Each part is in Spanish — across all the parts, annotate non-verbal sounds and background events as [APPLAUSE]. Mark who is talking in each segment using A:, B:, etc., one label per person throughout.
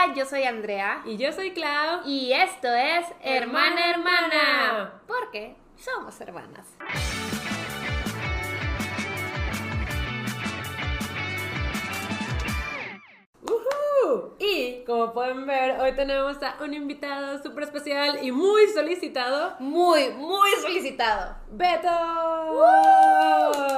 A: Hola, yo soy Andrea.
B: Y yo soy Clau.
A: Y esto es Hermana
B: Hermana.
A: Hermana. Porque somos hermanas.
B: Y como pueden ver, hoy tenemos a un invitado súper especial y muy solicitado,
A: Muy, muy solicitado.
B: Beto.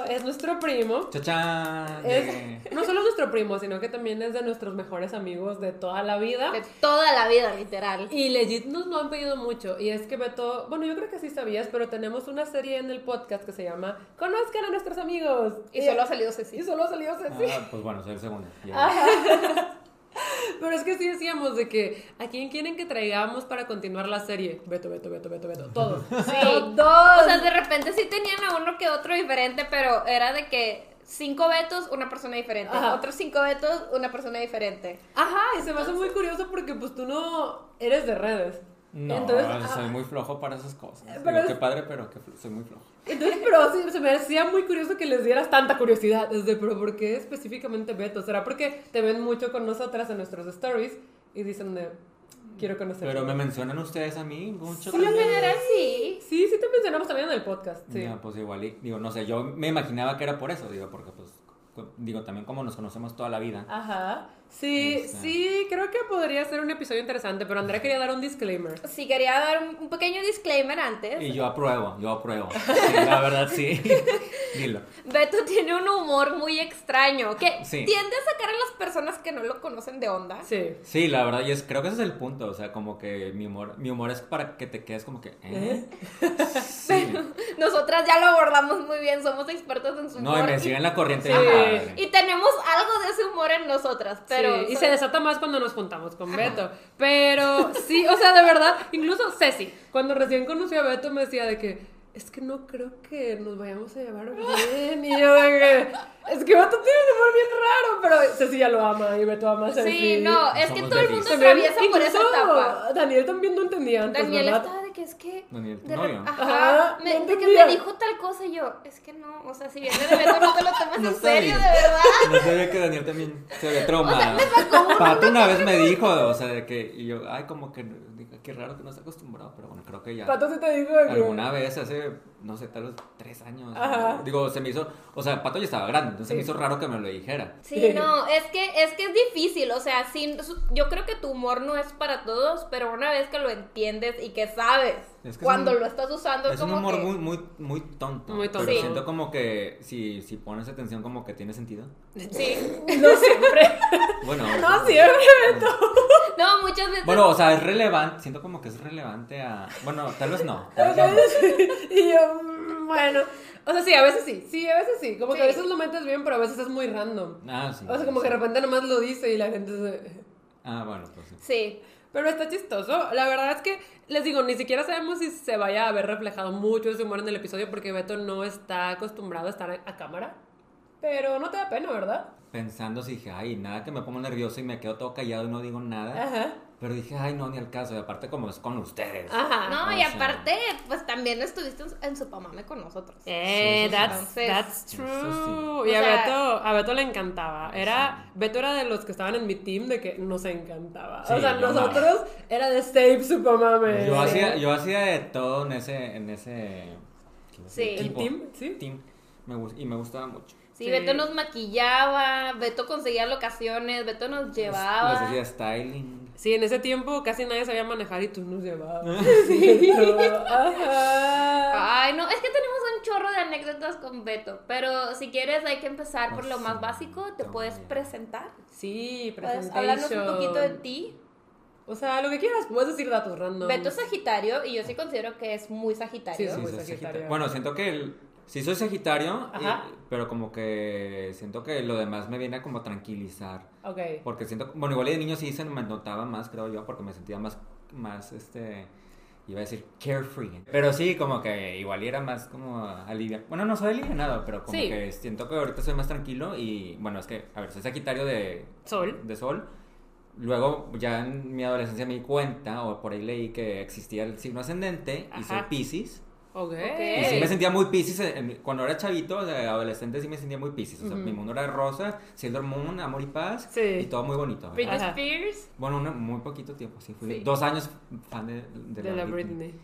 B: Es nuestro primo.
C: ¡Chachán!
B: Es-
C: Llegué.
B: no solo es nuestro primo, sino que también es de nuestros mejores amigos de toda la vida.
A: De toda la vida, literal.
B: Y legit nos lo han pedido mucho. Y es que Beto, bueno, yo creo que sí sabías, pero tenemos una serie en el podcast que se llama Conozcan a nuestros amigos.
A: Y solo ha salido
B: Y
A: Ceci.
B: solo salió Ceci.
C: Ah, pues bueno, soy el segundo. Ya.
B: Pero es que sí decíamos de que a quién quieren que traigamos para continuar la serie. Beto, Beto, Beto, Beto, Beto. Todos.
A: Sí.
B: Todos.
A: O sea, de repente sí tenían a uno que otro diferente, pero era de que cinco vetos, una persona diferente.
B: Ajá.
A: Otros cinco vetos, una persona diferente.
B: Ajá, y se me hace muy curioso porque pues tú no eres de redes.
C: No,
B: Entonces,
C: soy
B: ah,
C: muy flojo para esas cosas.
B: Pero
C: Digo,
B: es-
C: qué padre, pero que soy muy flojo.
B: Entonces, pero sí, se me hacía muy curioso que les dieras tanta curiosidad. Desde, pero ¿por qué específicamente Beto? ¿Será porque te ven mucho con nosotras en nuestros stories y dicen de, quiero conocer?
C: Pero me mencionan ustedes a mí mucho.
A: Lo
C: también.
A: general sí.
B: Sí, sí te mencionamos también en el podcast. Sí.
C: Pues igual, y- digo, no sé, yo me imaginaba que era por eso, digo, porque pues, digo, también como nos conocemos toda la vida.
B: Ajá. Sí, sí, creo que podría ser un episodio interesante, pero Andrea quería dar un disclaimer.
A: Sí, quería dar un, un pequeño disclaimer antes.
C: Y yo apruebo, yo apruebo. Sí, la verdad, sí. [LAUGHS] Dilo.
A: Beto tiene un humor muy extraño que
C: Sí.
A: tiende a sacar a las personas que no lo conocen de onda.
B: Sí.
C: Sí, la verdad, y es, creo que ese es el punto, o sea, como que mi humor, mi humor es para que te quedes como que, ¿eh? [LAUGHS] Sí.
A: Nosotras ya lo abordamos muy bien, somos expertos en su humor.
C: No, y me siguen la corriente padre.
A: Y tenemos algo de ese humor en nosotras, pero...
B: Sí, y se desata más cuando nos juntamos con Beto. Pero sí, o sea, de verdad, incluso Ceci, cuando recién conocí a Beto me decía de que es que no creo que nos vayamos a llevar bien. Y yo de que es que Beto tiene un humor bien raro, pero Ceci ya lo ama y Beto ama a Ceci.
A: Sí, no, es que todo el mundo atraviesa por esa etapa.
B: Daniel también no entendía antes,
A: Daniel
B: ¿verdad?
A: estaba es que...
C: Daniel, tu
A: de
C: novio.
A: Ajá,
B: Ajá,
A: me-
B: no
A: de que
B: entendía.
A: me dijo tal cosa y yo, es que no, o sea, si viene de Beto no te lo tomas
C: No
A: en serio, de verdad.
C: No sabía que Daniel también se había traumado.
A: O sea,
C: Pato una vez me [LAUGHS] dijo, o sea, de que, y yo, ay, como que, qué raro que no está acostumbrado, pero bueno, creo que ya.
B: Pato sí te dijo de que...
C: Alguna vez hace, no sé, tal vez tres años.
B: Ajá.
C: Digo, se me hizo, o sea, Pato ya estaba grande, entonces se me hizo raro que me lo dijera.
A: Sí, no, es que es que es difícil, o sea, sin, yo creo que tu humor no es para todos, pero una vez que lo entiendes y que sabes
C: Es que es
A: cuando
C: un-
A: lo estás usando
C: Es un
A: como
C: humor
A: que
C: muy, muy, muy tonto.
B: Muy tonto.
C: Pero
A: Sí.
C: siento como que si, si pones atención, como que tiene sentido.
A: sí. [LAUGHS]
B: No siempre.
C: Bueno.
B: No siempre, Beto.
A: No, muchas veces
C: Bueno, o sea, es relevante, siento como que es relevante a... Bueno, tal vez no. tal vez no. [LAUGHS]
B: Y yo, bueno. O sea, sí, a veces sí. Sí, a veces sí. Como que a
A: Sí.
B: veces lo metes bien, pero a veces es muy random.
C: Ah, sí.
B: O sea, como que de repente nomás lo dice y la gente se...
C: Ah, bueno, pues sí.
A: Sí.
B: Pero está chistoso. La verdad es que, les digo, ni siquiera sabemos si se vaya a ver reflejado mucho ese humor en el episodio porque Beto no está acostumbrado a estar a, cámara. Pero no te da pena, ¿verdad?
C: Pensando, sí dije, ay, nada que me pongo nervioso y me quedo todo callado y no digo nada.
B: Ajá.
C: Pero dije, ay, no, ni al caso. Y aparte, como es con ustedes.
B: Ajá.
A: No,
C: o
A: y
C: sea.
A: aparte, pues también estuviste en- su pamame con nosotros.
B: Eh,
C: Sí, eso sí.
B: that's,
A: Entonces,
B: that's
C: eso
B: true.
A: sí.
B: Y a
A: sea-
B: Beto, a Beto le encantaba. Era,
C: Sí.
B: Beto era de los que estaban en mi team de que nos encantaba.
C: Sí,
B: o sea, nosotros era de Save Supermame.
C: Yo hacía, yo hacía de todo en ese, en ese.
A: Sí.
B: ¿El
C: equipo.
B: team? Sí.
C: Team. Me y me gustaba mucho.
A: Sí,
B: Sí.
A: Beto nos maquillaba, Beto conseguía locaciones, Beto nos llevaba.
C: Les hacía styling.
B: Sí, en ese tiempo casi nadie sabía manejar y tú nos llevabas. [LAUGHS] [LAUGHS] Sí. Ajá.
A: Ay, no, es que tenemos un chorro de anécdotas con Beto, pero si quieres hay que empezar por lo más
C: sí,
A: básico, te puedes presentar,
B: Sí,
A: puedes
B: presentation.
A: hablarnos un poquito de ti.
B: O sea, lo que quieras, puedes decir datos random.
A: Beto es Sagitario y yo sí considero que es muy Sagitario.
B: Sí,
C: Sí,
B: muy sagitario.
C: Bueno, siento que el, sí soy sagitario, y- pero como que siento que lo demás me viene a como tranquilizar.
B: Ok.
C: Porque siento, bueno, igual de niño sí se me notaba más, creo yo, porque me sentía más, más, este, iba a decir carefree. Pero sí, como que igual era más como aliviado. Bueno, no soy alivianado, pero como
B: Sí.
C: que siento que ahorita soy más tranquilo y, bueno, es que, a ver, soy sagitario de
B: Sol.
C: de sol. Luego, ya en mi adolescencia me di cuenta, o por ahí leí que existía el signo ascendente y soy
B: Ajá.
C: Y sí me sentía muy piscis. Cuando era chavito, o sea, adolescente, sí me sentía muy piscis. O sea, mi mundo era rosa, Sailor Moon, amor y paz.
B: Sí.
C: Y todo muy bonito.
A: Britney. Spears.
C: Bueno, un muy poquito tiempo, sí. Fui
B: Sí.
C: dos años fan de, de,
B: De la Britney.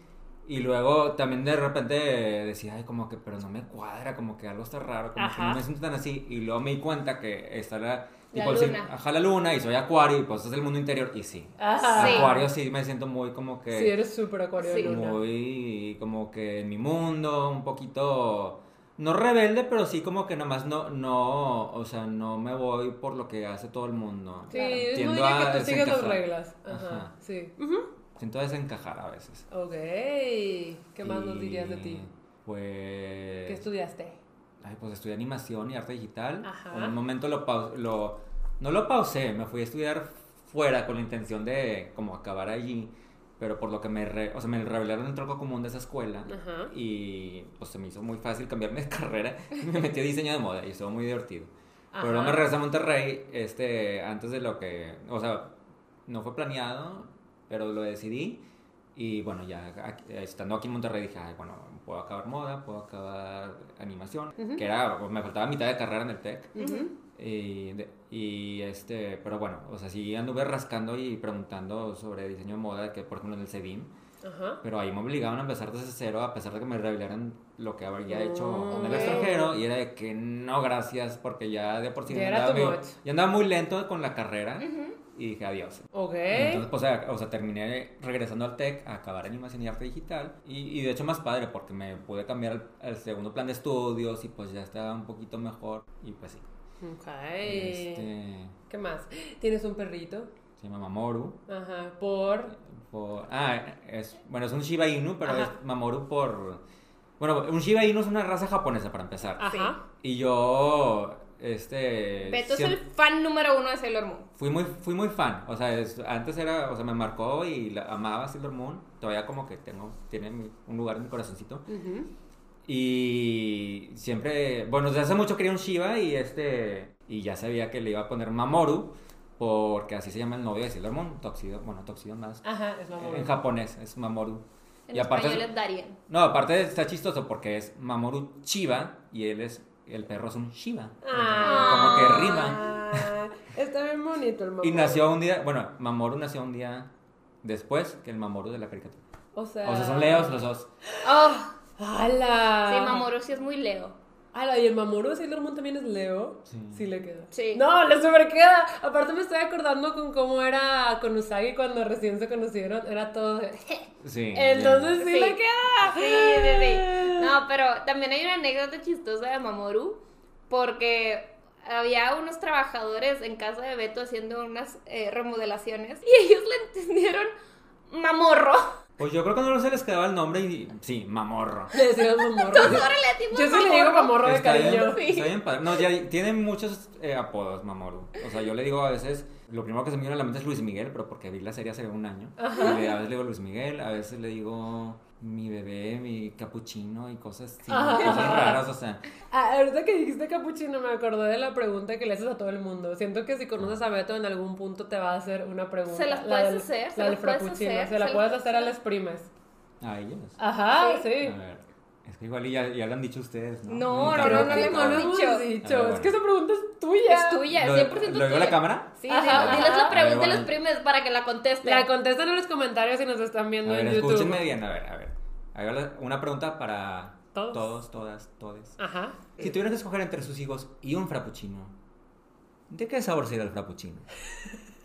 C: Y luego también de repente decía, ay, como que, pero no me cuadra, como que algo está raro, como que no me siento tan así. Y luego me di cuenta que esta era,
A: La
C: tipo, sí,
A: luna.
C: ajá, la luna, y soy acuario, y pues es el mundo interior, y sí.
B: Ajá.
A: Sí.
C: Acuario sí me siento muy como que...
B: Sí, eres súper acuario
A: Sí.
B: luna.
C: muy como que en mi mundo, un poquito no rebelde, pero sí como que nomás no no, o sea, no me voy por lo que hace todo el mundo.
B: Sí,
C: Tiendo
B: diría
C: a
B: que tú sigues las reglas. Ajá,
C: Ajá.
B: sí.
C: Siento desencajar a veces.
B: Ok. ¿Qué más nos
C: Y,
B: dirías de ti?
C: Pues
B: ¿Qué estudiaste?
C: Ay, pues estudié animación y arte digital.
B: Ajá.
C: En un momento lo, lo no lo pausé, me fui a estudiar fuera con la intención de como acabar allí, pero por lo que me re- o sea, me revelaron el tronco común de esa escuela
B: Ajá.
C: y pues se me hizo muy fácil cambiarme de [LAUGHS] carrera y me metí a diseño de moda y estuvo muy divertido.
B: Ajá.
C: Pero me regresé a Monterrey este antes de lo que, o sea, no fue planeado, pero lo decidí y bueno, ya estando aquí en Monterrey dije, "Ay, bueno, puedo acabar moda, puedo acabar animación, que era, me faltaba mitad de carrera en el TEC. Y, de- y este, pero bueno, o sea, sí anduve rascando y preguntando sobre diseño de moda, que por ejemplo en el CEDIM,
B: Ajá.
C: pero ahí me obligaban a empezar desde cero, a pesar de que me revelaran lo que había hecho en el extranjero, y era de que no, gracias, porque ya de por sí
B: Ya
C: andaba,
B: much.
C: ya andaba muy lento con la carrera, y dije adiós.
B: Ok.
C: Entonces, pues, o sea, o sea, terminé regresando al TEC a acabar animación y arte digital. Y, y de hecho más padre porque me pude cambiar al, al segundo plan de estudios y pues ya estaba un poquito mejor. Y pues sí.
B: Ok.
C: Este,
B: ¿Qué más? ¿Tienes un perrito?
C: se llama Mamoru.
B: Ajá. Por.
C: Por, ah, es, bueno, es un Shiba Inu, pero
B: Ajá.
C: es Mamoru por... Bueno, un Shiba Inu es una raza japonesa para empezar.
B: Ajá.
C: Y yo, este...
A: Beto es
C: siem-
A: el fan número uno de Sailor Moon.
C: Fui muy, fui muy fan, o sea, es- antes era, o sea, me marcó y la, amaba Sailor Moon, todavía como que tengo, tiene un lugar en mi corazoncito.
B: Ujú.
C: Y siempre, bueno, desde hace mucho quería un Shiva y este, y ya sabía que le iba a poner Mamoru, porque así se llama el novio de Sailor Moon, Toxido, bueno, Toxido más.
B: Ajá, es mamón.
C: En japonés es Mamoru.
A: En
C: y aparte,
A: español es Darien.
C: no, aparte está chistoso porque es Mamoru Chiva y él es, el perro es un Shiva.
B: Ah.
C: Como que rima.
B: Ah, [LAUGHS] Está bien bonito el mamón.
C: Y nació un día, bueno, Mamoru nació un día después que el Mamoru de la caricatura.
B: O sea.
C: O sea, son leos los dos.
A: Oh,
B: ¡Hala!
A: sí, Mamoru sí es muy Leo.
B: ¡Hala! ¿Y el Mamoru de Sailor Moon también es Leo?
C: Sí.
B: le queda.
A: Sí.
B: No, le super queda. Aparte me estoy acordando con cómo era con Usagi cuando recién se conocieron. Era todo. de-
C: Sí.
B: Entonces sí,
A: Sí.
B: le queda.
A: Sí, sí, sí. No, pero también hay una anécdota chistosa de Mamoru, porque había unos trabajadores en casa de Beto haciendo unas eh, remodelaciones y ellos le entendieron mamorro.
C: Pues yo creo que no se les quedaba el nombre y sí, Mamorro. [LAUGHS]
B: Le decíamos Mamorro.
A: Entonces
B: Yo sí le digo Mamorro de
C: Está bien,
B: cariño.
A: Sí.
C: está bien padre. No, ya tiene muchos eh, apodos, Mamoru. O sea, yo le digo a veces, lo primero que se me viene a la mente es Luis Miguel, pero porque vi la serie hace un año. Y le- a veces le digo Luis Miguel, a veces le digo mi bebé, mi capuchino y cosas así,
B: Ajá.
C: cosas raras, o sea.
B: Ah, ahorita que dijiste capuchino me acordé de la pregunta que le haces a todo el mundo. Siento que si conoces a Beto en algún punto te va a hacer una pregunta.
A: Se las
B: La
A: puedes
B: del-
A: hacer, se
B: La del
A: las puedes hacer,
B: Se
A: se
B: la
A: las
B: puedes hacer a las primas.
C: A ellos.
B: Ajá,
A: Sí.
B: sí.
C: A ver. Es que igual y ya, ya lo han dicho ustedes, ¿no?
A: No, no,
C: lo-
A: no, no,
B: que
A: no,
B: no
A: lo
B: lo
A: hemos dicho.
C: ver,
B: Es que esa pregunta es tuya.
A: Es tuya,
C: ¿Lo,
A: 100%
C: ¿Lo digo a
A: tuya.
C: la cámara?
A: Sí,
B: Ajá,
A: diles, diles la pregunta
C: A
A: los primes para que la contesten.
B: La contestan en los comentarios si nos están
C: A
B: viendo
C: ver,
B: en YouTube.
C: escúchenme bien, a ver, a ver. Haga una pregunta para
B: Todos.
C: todos, todas, todes.
B: Ajá.
C: Si tuvieran que escoger entre sus hijos y un frappuccino, ¿de qué sabor sería el frappuccino?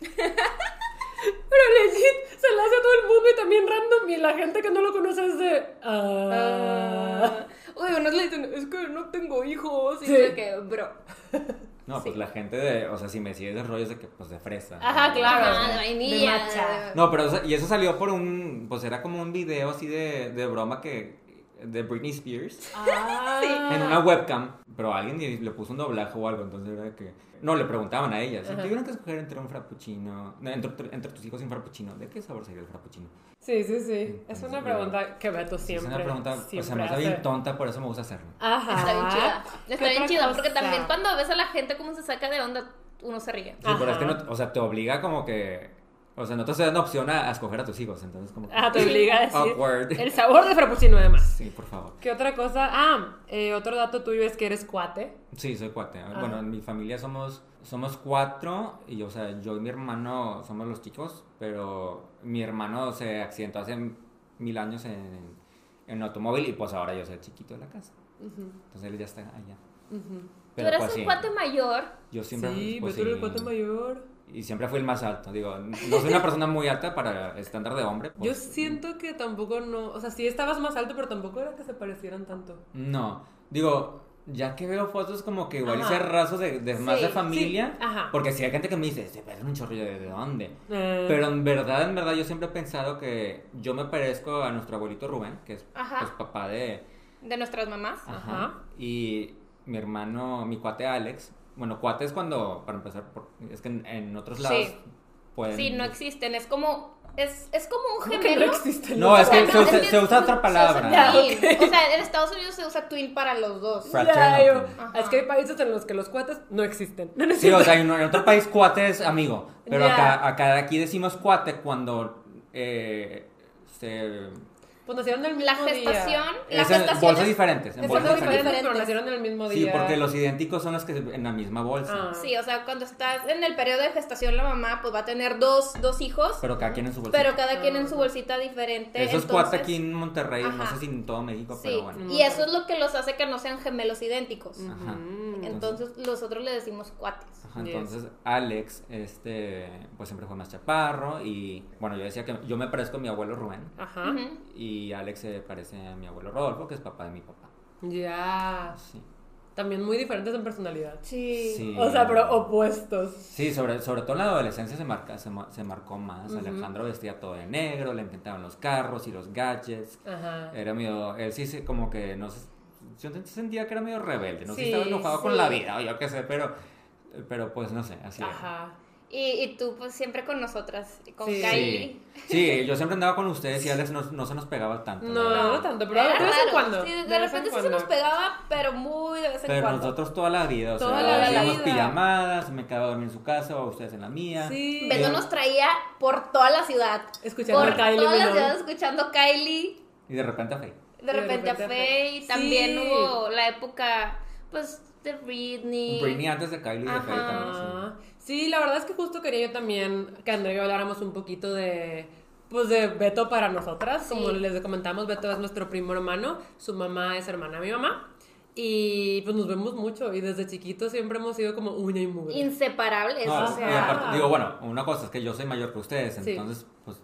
C: [LAUGHS]
B: Pero legit se la hace a todo el mundo y también random y la gente que no lo conoce es de... Ah.
A: Uy, unos le dicen, es que no tengo hijos. Y
B: Sí.
A: que, bro. [LAUGHS]
C: No, pues
A: Sí.
C: la gente de, o sea, si me sigues de rollos de que, pues de fresa.
B: Ajá,
C: ¿no?
B: claro.
A: Ajá, de vainilla.
B: De matcha.
A: de-
C: No, pero, y eso salió por un, pues era como un video así de, de broma que, de Britney Spears. [LAUGHS]
B: Ah.
C: En una webcam, pero alguien le puso un doblaje o algo, entonces era que... No, le preguntaban a ella, si tuvieran que escoger entre un frappuccino, no, entre, entre tus hijos y un frappuccino, ¿de qué sabor sería el frappuccino?
B: Sí, sí, sí. Es una
C: pero-
B: pregunta que Beto siempre
C: es una pregunta, o sea,
B: siempre
C: me hace bien tonta, por eso me gusta hacerlo.
B: Ajá.
A: Está bien chida.
B: ¿Qué
A: Está bien chida, porque también cuando ves a la gente cómo se saca de onda, uno se ríe.
C: Sí, pero es que no, o sea, te obliga como que O sea, no te estoy dando opción a, a escoger a tus hijos, entonces como... que-
B: Ah, te obliga a [LAUGHS] decir.
C: Awkward.
B: El sabor de frappuccino, además.
C: Sí, por favor.
B: ¿Qué otra cosa? Ah, eh, otro dato tuyo es que eres cuate.
C: Sí, soy cuate.
B: Ah.
C: Bueno, en mi familia somos, somos cuatro y, o sea, yo y mi hermano somos los chicos, pero mi hermano se accidentó hace mil años en, en un automóvil y pues ahora yo soy el chiquito de la casa. Entonces él ya está allá.
A: Tú
C: Pero,
A: eres
C: pues,
A: un
C: sí,
A: cuate mayor.
C: Yo siempre
B: sí,
C: pues,
B: pero tú eres
C: sí,
B: el cuate mayor.
C: Y siempre fui el más alto. Digo, no soy una persona muy alta para estándar de hombre.
B: Yo
C: pues,
B: siento que tampoco no. O sea, sí estabas más alto, pero tampoco era que se parecieran tanto.
C: No, digo, ya que veo fotos como que igual hice
B: Ajá.
C: rasos de, más de familia,
B: sí, ajá.
C: porque si hay gente que me dice, se parecen un chorrillo de, de dónde.
B: Eh,
C: Pero en verdad, en verdad, yo siempre he pensado que yo me parezco a nuestro abuelito Rubén, que es pues, papá de...
A: De nuestras mamás.
C: Ajá.
B: Ajá.
C: Y mi hermano, mi cuate Alex, bueno, cuate es cuando, para empezar, por- es que en, en otros
A: Sí.
C: lados pueden...
A: Sí, no existen. Es como. Es, es como un
B: ¿cómo que
A: gemelo.
B: no existe?
C: No, es que se usa,
A: es que
C: se usa otra
A: se
C: palabra.
A: usa twin. O sea, en Estados Unidos se usa twin para los dos. Ajá.
B: Es que hay países en los que los cuates no existen. No,
C: Sí, o sea, en, otro país cuate es amigo, pero acá, acá aquí decimos cuate cuando eh, se...
B: Pues nacieron el mismo
A: La
B: día.
A: gestación. La
C: es en
A: gestación
C: bolsas
A: es-
C: diferentes. En bolsas diferentes.
B: diferentes, pero nacieron el mismo
C: Sí,
B: día.
C: porque los idénticos son los que en la misma bolsa.
B: Ah.
A: Sí, o sea, cuando estás en el periodo de gestación, la mamá pues va a tener dos, dos hijos,
C: Pero cada quien en su bolsa.
A: pero cada quien en su bolsita diferente.
C: Eso es
A: entonces-
C: cuate aquí en Monterrey, no sé si en todo México,
A: Sí,
C: pero bueno.
A: y eso es lo que los hace que no sean gemelos idénticos.
C: Ajá.
B: Mm.
A: Entonces, nosotros le decimos cuates.
C: Ajá,
B: Yes.
C: entonces Alex, este, pues siempre fue más chaparro y bueno, yo decía que yo me parezco a mi abuelo Rubén
B: Ajá.
C: Y Alex se parece a mi abuelo Rodolfo, que es papá de mi papá.
B: Ya.
C: Sí.
B: También muy diferentes en personalidad.
A: Sí.
C: Sí.
B: O sea, pero opuestos.
C: Sí, sobre, sobre todo en la adolescencia se, marca, se, se marcó más. Alejandro vestía todo de negro, le encantaban los carros y los gadgets.
B: Ajá.
C: Era medio, él sí se, como que no sé, yo sentía que era medio rebelde, no sé si estaba enojado con la vida o yo qué sé, pero, pero pues no sé, así era.
A: Y, y tú, pues siempre con nosotras, con
B: Sí.
A: Kylie.
C: Sí, sí, yo siempre andaba con ustedes y Alex no, no se nos pegaba tanto.
B: No, no tanto, pero de vez en cuando.
A: Sí, de, repente sí se nos pegaba, pero muy de vez en
C: Pero
A: cuando.
C: nosotros toda la vida, o
B: Toda
C: sea,
B: la
C: hacíamos
B: vida.
C: pijamadas, me quedaba a dormir en su casa o ustedes en la mía.
B: Sí.
A: Beto nos traía por toda la ciudad.
B: Escuchando
A: por
B: a Kylie
A: toda la ciudad escuchando Kylie.
C: Y de repente a Faye.
A: De repente a Faye. También hubo la época, pues, de Britney.
C: Britney antes de Kylie y de Faye
A: Ajá.
C: también, sí.
B: Sí, la verdad es que justo quería yo también que Andrea y yo habláramos un poquito de pues de Beto para nosotras, como
A: Sí.
B: les comentamos, Beto es nuestro primo hermano, su mamá es hermana de mi mamá y pues nos vemos mucho y desde chiquitos siempre hemos sido como uña y mugre.
A: Inseparables.
C: No,
A: o sea.
C: aparte, digo, bueno, una cosa es que yo soy mayor que ustedes,
B: Sí.
C: entonces, pues.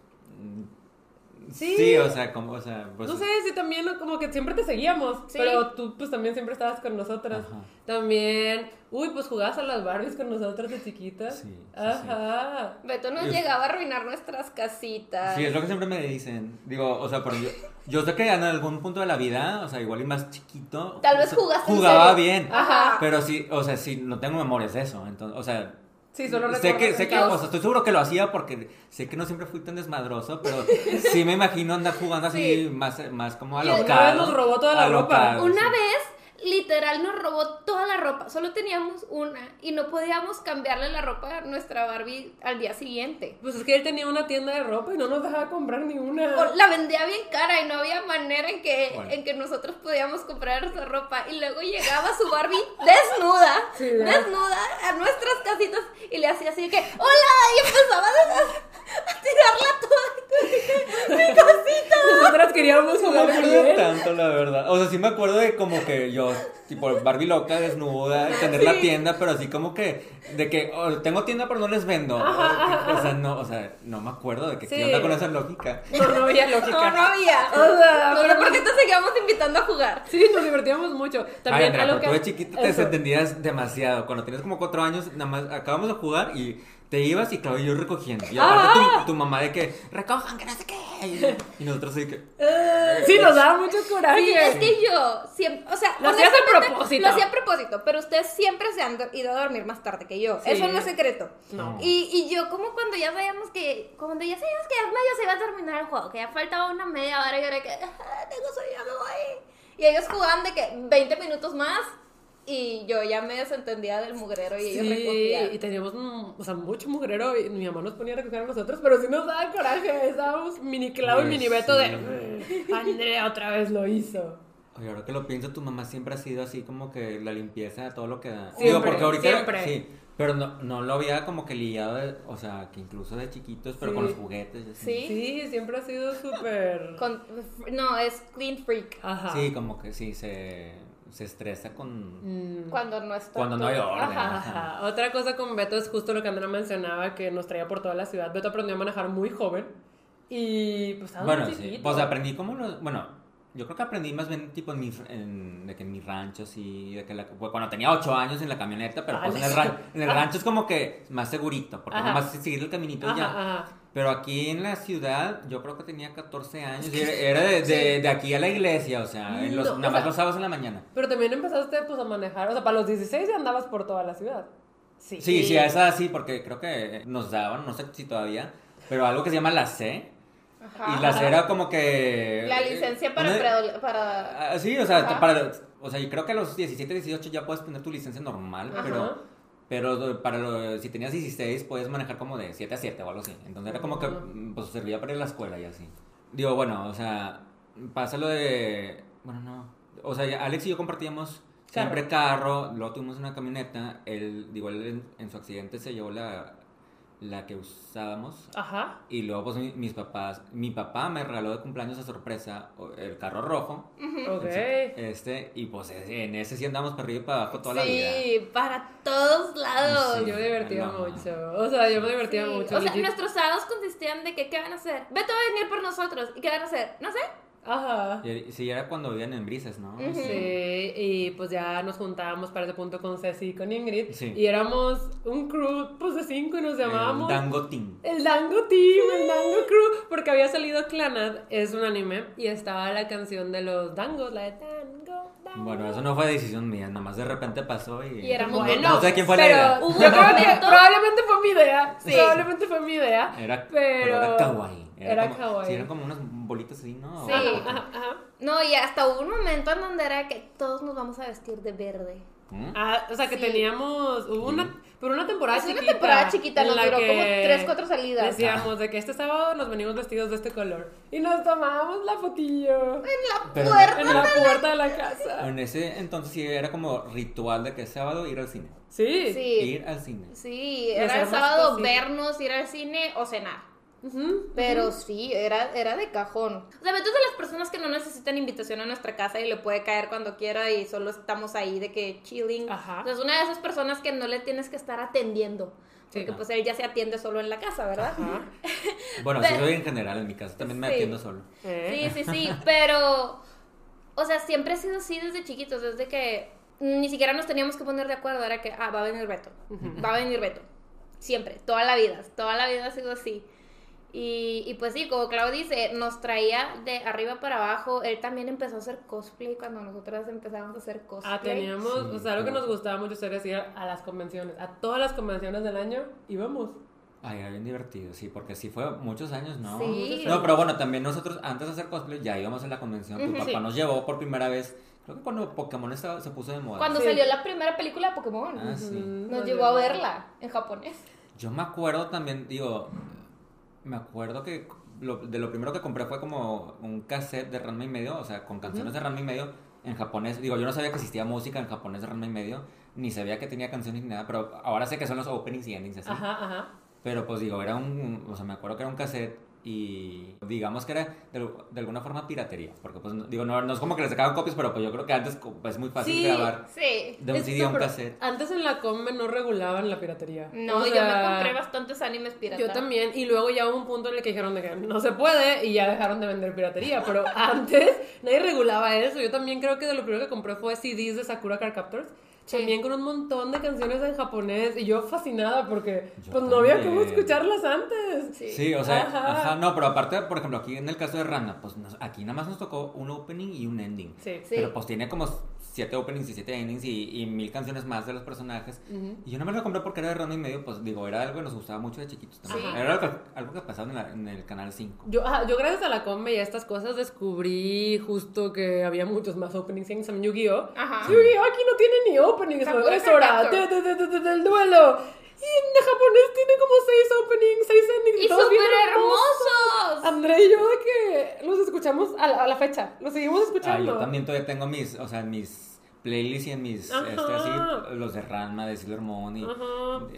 B: Sí.
C: Sí, o sea, como, o sea, pues.
B: no sé si también como que siempre te seguíamos,
A: Sí.
B: pero tú pues también siempre estabas con nosotras.
C: Ajá.
B: También, uy, pues jugabas a las Barbies con nosotras de chiquitas.
C: Sí, sí,
B: Ajá.
A: Beto nos
C: Y-
A: llegaba a arruinar nuestras casitas.
C: Sí, es lo que siempre me dicen. Digo, o sea, pero yo, yo sé que en algún punto de la vida, o sea, igual y más chiquito.
A: Tal vez jugaste en
C: Jugaba
A: serio.
C: bien.
A: Ajá.
C: Pero sí, o sea, sí, no tengo memorias de eso. Entonces, o sea.
B: Sí, solo
C: sé que, sé que, o sea, estoy seguro que lo hacía porque sé que no siempre fui tan desmadroso, pero sí me imagino andar jugando así
A: Sí.
C: más, más como
B: Y una
C: alocado.
B: vez nos robó toda la
C: alocado,
B: ropa.
A: Una
C: sí.
A: vez, literal, nos robó toda la ropa. Solo teníamos una y no podíamos cambiarle la ropa a nuestra Barbie al día siguiente.
B: Pues es que él tenía una tienda de ropa y no nos dejaba comprar ni una.
A: O la vendía bien cara y no había manera en que,
C: Bueno.
A: en que nosotros podíamos comprar esa ropa. Y luego llegaba su Barbie [LAUGHS] desnuda, desnuda a nuestras casitas y le hacía así de que, ¡Hola! Y empezaba a, a tirarla toda. [LAUGHS] ¡Mi casita!
B: Nosotras queríamos
C: No me
B: jugar
C: acuerdo
B: bien.
C: tanto, la verdad. O sea, sí me acuerdo de como que yo, tipo Barbie loca, desnuda, tener la tienda, pero así como que, de que oh, tengo tienda pero no les vendo. o sea, no, o sea, no me acuerdo de que
B: Sí.
C: qué onda con esa lógica.
B: No, no había lógica.
A: No, no había. [LAUGHS]
B: O sea,
A: No
B: pero-
A: por qué te seguíamos invitando a jugar.
B: Sí, nos divertíamos mucho.
C: Ay,
B: También
C: Andrea,
B: algo
C: pero tú
B: que.
C: de chiquita te
B: Eso.
C: desentendías demasiado. Cuando tenías como cuatro años, nada más acabamos de jugar y te ibas y claro, yo recogiendo. Y aparte
B: Ah.
C: tu, tu mamá de que recojan, que no sé qué. Y, nosotros así que.
B: Sí, nos daba mucho coraje.
A: Sí, es que yo siempre, o sea,
B: Lo hacías a propósito.
A: Lo hacía a propósito, pero ustedes siempre se han do- ido a dormir más tarde que yo.
B: Sí.
A: Eso no es secreto.
B: No.
A: Y, y yo como cuando ya sabíamos que, cuando ya sabíamos que ya medio se iba a terminar el juego, que ya faltaba una media hora y yo era que, "Ah, tengo sueño, me voy. Y ellos jugaban de que 20 minutos más y yo ya me desentendía del mugrero y ellos
B: Sí,
A: recogían.
B: y teníamos mm, o sea, mucho mugrero y mi mamá nos ponía a recoger a nosotros, pero sí nos daba coraje, estábamos mini Clau y
C: Pues
B: mini Beto
C: sí.
B: de "Mm, Andrea otra vez lo hizo.
C: Oye, ahora que lo pienso, tu mamá siempre ha sido así como que la limpieza, todo lo que da.
B: Siempre,
C: Digo, porque ahorita.
B: siempre.
C: Sí, pero no, no lo había como que liado, de- o sea, que incluso de chiquitos, pero
B: Sí.
C: con los juguetes. así.
A: Sí.
B: Sí, siempre ha sido súper...
A: No, es clean freak.
B: Ajá.
C: Sí, como que sí, se, se estresa con.
B: Mm.
A: Cuando no está
C: Cuando no hay orden.
A: Ajá.
B: Ajá. Otra cosa con Beto es justo lo que Andrea mencionaba, que nos traía por toda la ciudad. Beto aprendió a manejar muy joven y pues estaba
C: Bueno,
B: muy
C: sí. Pues aprendí como los. Bueno, yo creo que aprendí más bien tipo en mi, en, de que en mi rancho, sí, de que la- pues, cuando tenía 8 años en la camioneta, pero pues en el, ran- en el
B: Ajá.
C: rancho es como que más segurito, porque
B: Ajá.
C: nomás seguir el caminito y
B: Ajá,
C: ya. Pero aquí en la ciudad, yo creo que tenía 14 años y era, de, de, de aquí a la iglesia, o sea, en los,
B: No, o
C: nada más
B: sea-
C: los sábados en la mañana.
B: Pero también empezaste pues a manejar, o sea, para los 16 ya andabas por toda la ciudad. Sí.
C: Sí, sí, a esa sí, porque creo que nos daban, no sé si todavía, pero algo que se llama la C.
A: Ajá.
C: Y la C era como que...
A: La licencia para,
C: una-
A: para...
C: Ah, sí, o sea,
A: Ajá.
C: para, o sea, yo creo que a los 17, 18 ya puedes tener tu licencia normal,
B: Ajá.
C: pero, pero para lo- si tenías 16 puedes manejar como de 7 a 7 o algo así. Entonces era como que mm, pues servía para ir a la escuela y así. Digo, bueno, o sea, pasa lo de, bueno, no, o sea, Alex y yo compartíamos siempre carro, luego tuvimos una camioneta, él, digo, él en, en su accidente se llevó la, la que usábamos.
B: Ajá.
C: Y luego, pues, mi- mis papás, mi papá me regaló de cumpleaños a sorpresa el carro rojo.
B: Ok.
C: Este, y pues en ese sí andamos para arriba y para abajo toda la vida.
A: Sí, para todos lados.
C: Sí.
B: Yo me divertía
C: No.
B: mucho. O sea, yo me divertía
A: Sí,
B: mucho.
A: O sea, nuestros sábados consistían de que, ¿qué van a hacer? Beto va a venir por nosotros. ¿Y qué van a hacer? No sé.
B: Ajá.
C: Y, sí, era cuando vivían en Brises, ¿no?
B: Sí, y pues ya nos juntábamos para ese punto con Ceci y con Ingrid.
C: Sí.
B: Y éramos un crew pues de cinco y nos llamábamos...
C: El Dango Team.
B: El Dango Team, el Dango Crew, porque había salido Clanad, es un anime, y estaba la canción de los Dangos, la de.
C: Bueno, eso no fue decisión mía, nada más de repente pasó y...
A: Y éramos
B: Bueno,
C: No sé quién fue la
B: pero
C: idea.
A: Hubo
B: yo [LAUGHS]
A: un
B: creo que
A: momento-
B: probablemente fue mi idea.
A: Sí.
B: Probablemente fue mi idea.
C: Era,
B: pero,
C: era kawaii.
B: Era,
C: como,
B: kawaii.
C: Sí, eran como unas bolitas así, ¿no?
A: Sí.
B: Ajá, ajá.
A: No, y hasta hubo un momento en donde era que todos nos vamos a vestir de verde.
C: ¿Mm?
B: Ah, o sea que
A: Sí.
B: teníamos, hubo una, pero una temporada
A: Es una
B: chiquita.
A: temporada chiquita,
B: en
A: nos
B: la
A: duró como
B: que
A: tres, cuatro salidas.
B: Decíamos de que este sábado nos venimos vestidos de este color. Y nos tomábamos la fotillo
A: En la
C: Pero-
A: puerta.
B: en la puerta de la casa.
C: En ese entonces sí era como ritual de que es sábado ir al cine.
B: Sí.
A: Sí.
C: Ir al cine.
A: Sí, era el sábado vernos, ir al cine o cenar. Pero sí, era, era de cajón. O sea, es de las personas que no necesitan invitación a nuestra casa y le puede caer cuando quiera y solo estamos ahí de que chilling.
B: Ajá.
A: O sea, es una de esas personas que no le tienes que estar atendiendo.
B: Sí.
A: Porque pues él ya se atiende solo en la casa, ¿verdad?
B: Ajá. [LAUGHS]
C: Bueno, sí
A: Pero-
C: soy en general, en mi casa también me
A: Sí.
C: atiendo solo.
B: Eh.
A: Sí, sí, sí, [LAUGHS] pero, o sea, siempre ha sido así desde chiquitos, desde que ni siquiera nos teníamos que poner de acuerdo, era que, ah, va a venir Beto, va a venir Beto, siempre, toda la vida, toda la vida ha sido así. Y, y pues sí, como Clau dice, nos traía de arriba para abajo, él también empezó a hacer cosplay cuando nosotras empezamos a hacer cosplay.
B: Ah, teníamos,
C: Sí,
B: o sea, algo que
C: claro.
B: nos gustaba mucho hacer es ir a las convenciones, a todas las convenciones del año íbamos.
C: Ay, era bien divertido, sí, porque sí fue muchos años, ¿no?
A: Sí.
C: No, pero bueno, también nosotros antes de hacer cosplay ya íbamos a la convención. Tu papá
B: Sí.
C: nos llevó por primera vez, creo que cuando Pokémon estaba, se puso de moda.
A: Cuando
B: Sí.
A: salió la primera película de Pokémon,
C: Ah, sí.
B: Ujú,
A: nos llevó a verla en japonés.
C: Yo me acuerdo también, digo, me acuerdo que lo- de lo primero que compré fue como un cassette de Ranma y medio, o sea, con canciones de Ranma y medio en japonés. Digo, yo no sabía que existía música en japonés de Ranma y medio, ni sabía que tenía canciones ni nada, pero ahora sé que son los openings y endings así.
B: Ajá, ajá.
C: Pero pues digo, era un, o sea, me acuerdo que era un cassette y digamos que era de, de alguna forma piratería, porque pues digo, no, no es como que le sacaban copias, pero pues yo creo que antes pues, es muy fácil
B: Sí.
C: grabar
A: Sí.
C: de un CD a un cassette.
B: Antes en la Come no regulaban la piratería.
A: No,
B: O
A: yo me compré bastantes animes piratas.
B: Yo también, y luego ya hubo un punto en el que dijeron de que no se puede y ya dejaron de vender piratería, pero [LAUGHS] antes nadie regulaba eso. Yo también creo que de lo primero que compré fue CDs de Sakura Card Captors,
A: Sí.
B: también con un montón de canciones en japonés y yo fascinada porque
C: Yo
B: pues no había cómo escucharlas antes.
A: Sí.
C: Sí, o sea,
B: Ajá.
C: ajá. no, pero aparte, por ejemplo, aquí en el caso de Rana, pues nos- aquí nada más nos tocó un opening y un ending.
B: Sí.
A: Sí.
C: Pero pues tiene como siete openings y siete endings y, y mil canciones más de los personajes. Y yo no me lo compré porque era de Rana y medio, pues digo, era algo que nos gustaba mucho de chiquitos también.
A: Sí.
C: Era algo que, algo que pasaba en, la- en el canal 5.
B: Yo, ajá, yo gracias a la Come y a estas cosas descubrí justo que había muchos más openings en Yu-Gi-Oh!
A: Ajá.
B: Yu-Gi-Oh! aquí no tiene ni opening, es
A: Sakura
B: es hora
A: Card
B: de- de- de- de- de- del duelo. Y en japonés tiene como seis openings, seis endings.
A: ¡Y súper hermosos!
B: André y yo de que los escuchamos a la, a la fecha, los seguimos
C: Ah,
B: escuchando.
C: yo también todavía tengo mis, o sea, mis playlists y en mis, este, así, los de Ranma, de Sailor Moon y
B: Ajá.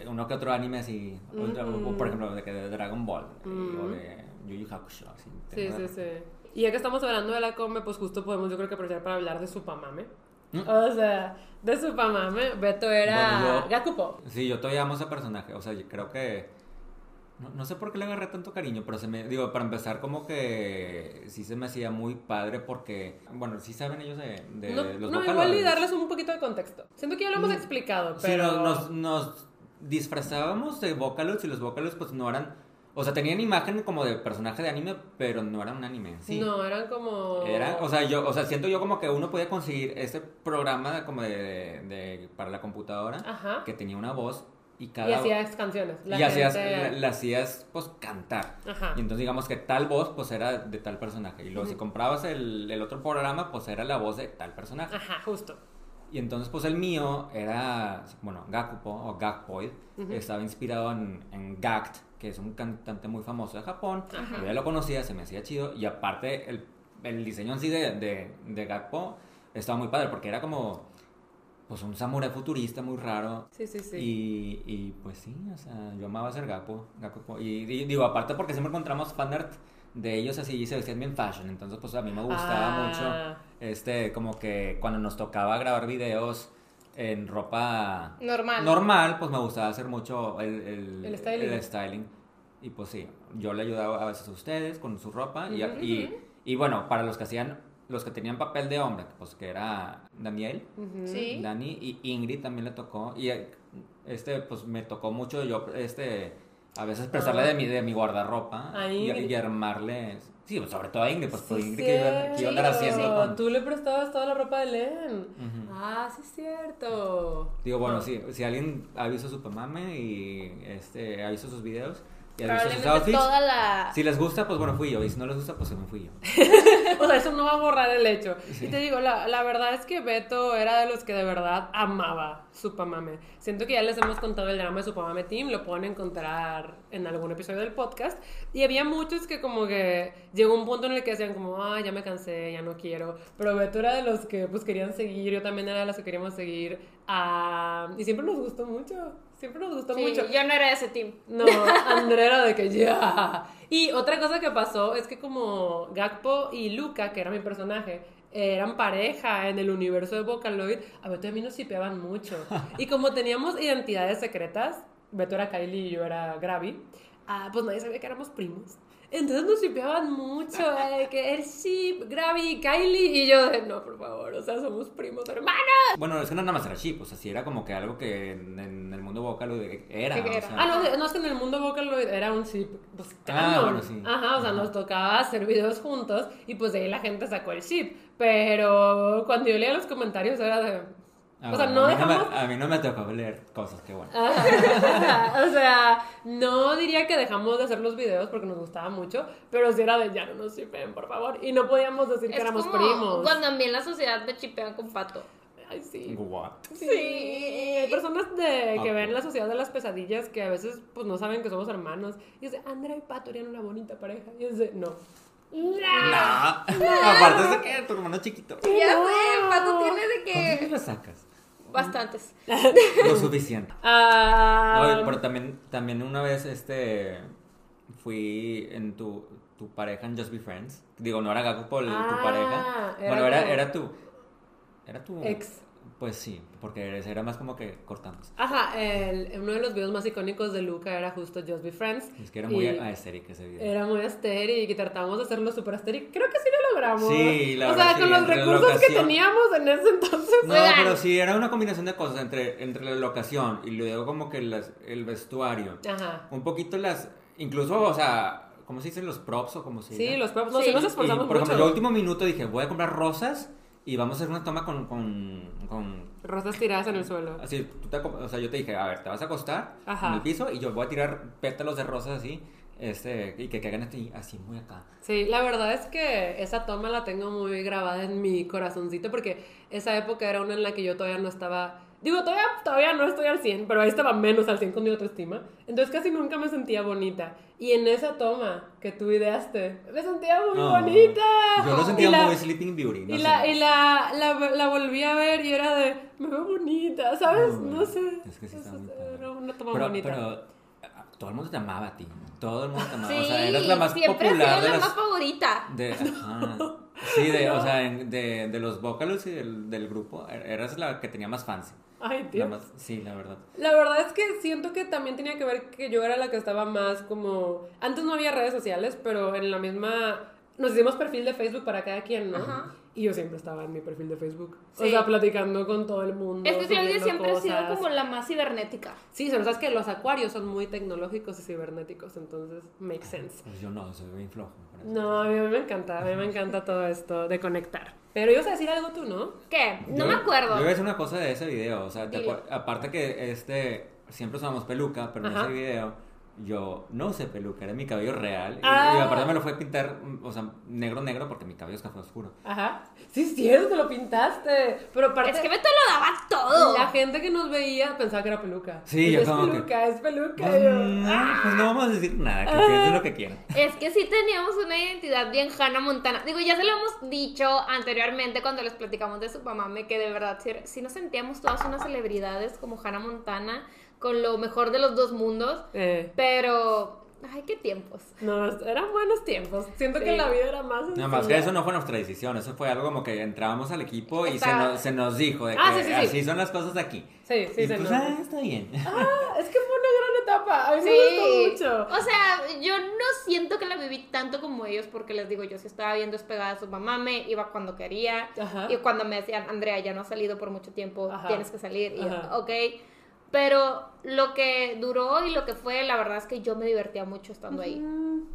C: uno que otro anime así, o, por ejemplo, de, de Dragon Ball o de Yu Yu Hakusho, así.
B: Sí, sí, sí. Y ya que estamos hablando de la come, pues justo podemos yo creo que aprovechar para hablar de Supamame.
C: ¿Mm?
B: O sea, de Supamame, Beto era
C: Bueno, yo-
B: Gakupo.
C: Sí, yo todavía amo ese personaje, o sea, yo creo que... No, no sé por qué le agarré tanto cariño, pero se me... Digo, para empezar, como que sí se me hacía muy padre porque... Bueno, sí saben ellos de, de
B: No,
C: los
B: no igual y darles un poquito de contexto. Siento que ya lo hemos explicado,
C: Sí,
B: pero...
C: nos, nos, nos disfrazábamos de Vocaloids y los Vocaloids pues no eran... O sea, tenían imagen como de personaje de anime, pero no eran un anime. Sí.
B: No, eran como...
C: Era, o sea, yo, o sea, siento yo como que uno podía conseguir ese programa como de, de- de- para la computadora
B: Ajá.
C: que tenía una voz y cada
B: Y hacías canciones. La
C: y hacías,
B: gente-
C: la, la hacías pues cantar.
B: Ajá.
C: Y entonces digamos que tal voz pues era de tal personaje. Y luego si comprabas el, el otro programa pues era la voz de tal personaje.
B: Ajá, justo.
C: Y entonces pues el mío era, bueno, Gakupo o Gakpoid. Estaba inspirado en, en Gakt, que es un cantante muy famoso de Japón. Yo ya lo conocía, se me hacía chido. Y aparte el, el diseño en sí de, de, de Gakpo estaba muy padre porque era como pues un samurái futurista muy raro.
B: Sí, sí, sí.
C: Y, y, pues sí, o sea, yo amaba ser Gapo, Gapo. Y, y digo, aparte porque siempre encontramos fanart de ellos así y se vestían bien fashion. Entonces, pues a mí me gustaba
B: Ah.
C: mucho, este, como que cuando nos tocaba grabar videos en ropa
A: Normal.
C: normal, pues me gustaba hacer mucho el, el,
B: El styling.
C: el styling. Y pues sí, yo le ayudaba a veces a ustedes con su ropa. y,
B: Ujú,
C: y, y bueno, para los que hacían, los que tenían papel de hombre, pues que era Daniel.
A: Sí.
C: Dani y Ingrid también le tocó. Y eh, este, pues me tocó mucho yo, este, a veces prestarle
B: Ah.
C: de mi, de mi guardarropa
B: A
C: y, armarle. Sí, pues, sobre todo a Ingrid, pues por
B: Sí,
C: Ingrid que iba, que iba a andar haciendo. con-
B: Tú le prestabas toda la ropa de Len.
C: Ujú.
B: Ah, sí es cierto.
C: Digo, bueno,
B: Ah.
C: si, si alguien ha visto Supermame y este, ha visto sus videos
A: Probablemente
C: outfits,
A: toda la...
C: si les gusta, pues bueno, fui yo. Y si no les gusta, pues no fui yo. [LAUGHS]
B: O sea, eso no va a borrar el hecho.
C: Sí.
B: Y te digo, la, la verdad es que Beto era de los que de verdad amaba Supamame. Siento que ya les hemos contado el drama de Supamame Team, lo pueden encontrar en algún episodio del podcast. Y había muchos que como que llegó un punto en el que decían como, ah, ya me cansé, ya no quiero. Pero Beto era de los que pues querían seguir, yo también era de los que queríamos seguir. Ah, y siempre nos gustó mucho, siempre nos gustó
A: Sí,
B: mucho.
A: yo no era de ese team.
B: No, Andrea era de que ya. Y otra cosa que pasó es que como Gakpo y Luca, que era mi personaje, eran pareja en el universo de Vocaloid, a Beto y a mí nos sipeaban mucho. Y como teníamos identidades secretas, Beto era Kylie y yo era Gravi, ah, pues nadie sabía que éramos primos. Entonces nos sipeaban mucho, eh, que el ship, Gravi, Kylie, y yo de, no, por favor, o sea, somos primos hermanos.
C: Bueno, es que no nada más era chip, o sea, sí era como que algo que en, en el mundo vocal era.
A: ¿Qué
C: o
A: era?
C: sea,
B: Ah, no, no, es que en el mundo Vocaloid era un ship, pues,
C: Ah, bueno, sí.
B: Ajá, o sea, nos tocaba hacer videos juntos y pues de ahí la gente sacó el ship. Pero cuando yo leía los comentarios era de...
C: ah,
B: o sea,
C: bueno,
B: no
C: a, mí no
B: dejamos...
C: me, a mí no me tocó leer cosas, qué bueno.
B: Ajá, [LAUGHS] o sea, no diría que dejamos de hacer los videos porque nos gustaba mucho, pero sí era de ya no nos shipen, por favor. Y no podíamos decir que éramos
A: como
B: primos.
A: cuando a mí en la sociedad me chipean con pato.
B: Ay, sí.
C: What?
B: Sí, hay personas de, que
C: Ah,
B: ven la sociedad de las pesadillas que a veces pues no saben que somos hermanos. Y es de, Andrea y Pato eran una bonita pareja. Y es de, no.
C: No. [LAUGHS] Aparte es de que tu hermano chiquito.
A: Ya
B: No.
A: sé, pato tiene de
C: ¿Cuántos
A: que...
C: le sacas?
A: Bastantes. [LAUGHS]
C: Lo suficiente. [LAUGHS]
B: Ah,
C: No, pero también, también una vez este fui en tu, tu pareja en Just Be Friends. Digo, no era Gaku por tu
B: Ah,
C: pareja.
B: era
C: bueno, era, era tu. Era tu.
B: Ex.
C: Pues sí, porque era más como que cortamos.
B: Ajá, el- uno de los videos más icónicos de Luca era justo Just Be Friends.
C: Es que era muy
B: Y
C: aesthetic ese video.
B: Era muy estéril y tratábamos de hacerlo súper estéril. Creo que sí lo logramos.
C: Sí, la
B: O sea,
C: sí,
B: con los recursos que
C: locación.
B: teníamos en ese entonces.
C: No, pero sí, era una combinación de cosas entre, entre la locación y luego como que las- el vestuario.
B: Ajá.
C: Un poquito las. Incluso, o sea, ¿cómo se dicen los props o cómo se
B: Sí, los props. No,
A: Sí.
B: sí nos
C: Y,
B: esforzamos
C: por ejemplo,
B: mucho.
C: yo al último minuto dije, voy a comprar rosas y vamos a hacer una toma con. con, con
B: Rosas tiradas en el suelo.
C: así, tú te o sea, yo te dije, a ver, te vas a acostar
B: Ajá.
C: en el piso y yo voy a tirar pétalos de rosas así, este, y que caigan así, así muy acá.
B: Sí, la verdad es que esa toma la tengo muy grabada en mi corazoncito porque esa época era una en la que yo todavía no estaba Digo, todavía, todavía no estoy al 100, pero ahí estaba menos al 100 con mi autoestima. Entonces casi nunca me sentía bonita. Y en esa toma que tú ideaste, me sentía muy
C: No,
B: bonita.
C: Yo lo
B: Y
C: sentía
B: la-
C: muy Sleeping Beauty. No
B: y la, y la, la, la volví a ver y era de, me veo bonita, ¿sabes?
C: No,
B: No sé.
C: es que sí está
B: Era una toma
C: pero,
B: bonita.
C: pero ah, todo el mundo te amaba a ti. Todo el mundo te amaba.
A: Sí,
C: o sea, eras la más
A: siempre
C: popular de
A: la
C: las.
A: más favorita.
C: De, [LAUGHS] ajá. Sí, de, o sea, de, de los vocals y del, del grupo, er- eras la que tenía más fans.
B: Ay,
C: La
B: tío.
C: más- sí, la verdad.
B: La verdad es que siento que también tenía que ver que yo era la que estaba más como... Antes no había redes sociales, pero en la misma... Nos hicimos perfil de Facebook para cada quien, ¿no?
A: Ajá.
B: Y yo siempre estaba en mi perfil de Facebook. O
A: Sí.
B: sea, platicando con todo el mundo.
A: Es que Claudia siempre ha sido
B: cosas.
A: como la más cibernética.
B: Sí, pero sabes que los acuarios son muy tecnológicos y cibernéticos, entonces makes sense.
C: Pues yo no, soy bien flojo.
B: No, a mí me encanta, a mí me encanta [LAUGHS] todo esto de conectar. Pero ibas a decir algo tú, ¿no?
A: ¿Qué? No
C: Yo-
A: me acuerdo.
C: Yo voy a decir una cosa de ese video. O sea, te aparte que este. Siempre usamos peluca, pero en
B: Ajá.
C: ese video yo no usé peluca, era mi cabello real. Y,
B: Ah.
C: y aparte me lo fue a pintar, mm, o sea, negro, negro, porque mi cabello es café oscuro.
B: Ajá. Sí, es cierto, lo pintaste. Pero aparte...
A: Es que Beto lo daba todo.
B: La gente que nos veía pensaba que era peluca.
C: Sí,
B: Y
C: yo
B: es
C: como que-
B: peluca, es peluca.
C: Pues,
B: yo,
C: no, pues no vamos a decir nada, que piensen lo que quieran. [LAUGHS]
A: Es que sí teníamos una identidad bien Hannah Montana. Digo, ya se lo hemos dicho anteriormente cuando les platicamos de su mamame, que de verdad sí, sí nos sentíamos todas unas celebridades como Hannah Montana, con lo mejor de los dos mundos.
B: Eh,
A: Pero, ay, qué tiempos.
B: no, eran buenos tiempos. Siento
A: Sí.
B: que la vida era más
C: Nada más que eso no fue nuestra decisión, eso fue algo como que entrábamos al equipo y se nos, se nos dijo de que
B: Ah, sí, sí.
C: así son las cosas aquí.
B: Sí, sí,
C: y
B: se
C: pues, ah, está bien.
B: Ah, es que fue una gran etapa. A mí
A: Sí.
B: me gustó mucho.
A: O sea, yo no siento que la viví tanto como ellos, porque les digo, yo sí estaba bien despegada de su mamá, me iba cuando quería.
B: Ajá.
A: Y cuando me decían, Andrea, ya no has salido por mucho tiempo,
B: Ajá.
A: tienes que salir. Y yo, ok. Pero lo que duró y lo que fue, la verdad es que yo me divertía mucho estando ahí.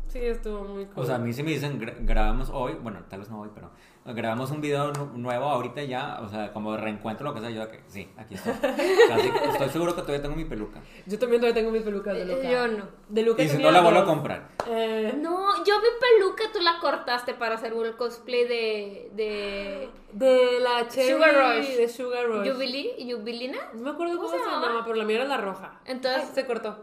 B: Sí, estuvo muy cool.
C: O sea, a mí sí me dicen, gra- grabamos hoy, bueno, tal vez no hoy, pero grabamos un video nu- nuevo ahorita ya, o sea, como reencuentro, lo que sea, yo que sí, aquí estoy. [LAUGHS] Casi- estoy seguro que todavía tengo mi peluca.
B: Yo también todavía tengo mis pelucas de
A: Eh,
B: Luca.
A: yo no.
B: De Luca
C: Y si no la vuelvo a comprar.
B: Eh,
A: No, yo vi peluca, tú la cortaste para hacer un cosplay de. de.
B: de la Cherry.
A: Sugar Rush.
B: De Sugar Rush.
A: Jubilee, Jubilina.
B: No me acuerdo cómo,
A: ¿Cómo
B: se llamaba,
A: llamaba?
B: pero la mía era la roja.
A: Entonces-
B: Ay, se cortó.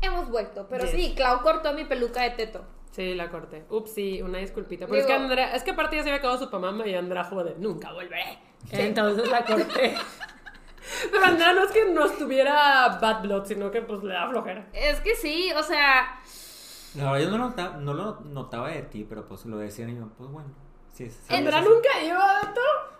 A: Hemos vuelto, pero
B: Yes.
A: sí, Clau cortó mi peluca de teto.
B: Sí, la corté. Ups, sí, una disculpita. Pero
A: Digo-
B: es que Andrea, es que aparte ya se había acabado su mamá y Andrea fue de nunca volveré. Entonces la corté. [LAUGHS] Pero Andrea no es que no estuviera bad blood, sino que pues le da flojera.
A: Es que sí, o sea.
C: La verdad, yo no lo, notaba, no lo notaba de ti, pero pues lo decían y yo, pues bueno. Sí, sí,
B: Andrea nunca iba a todo.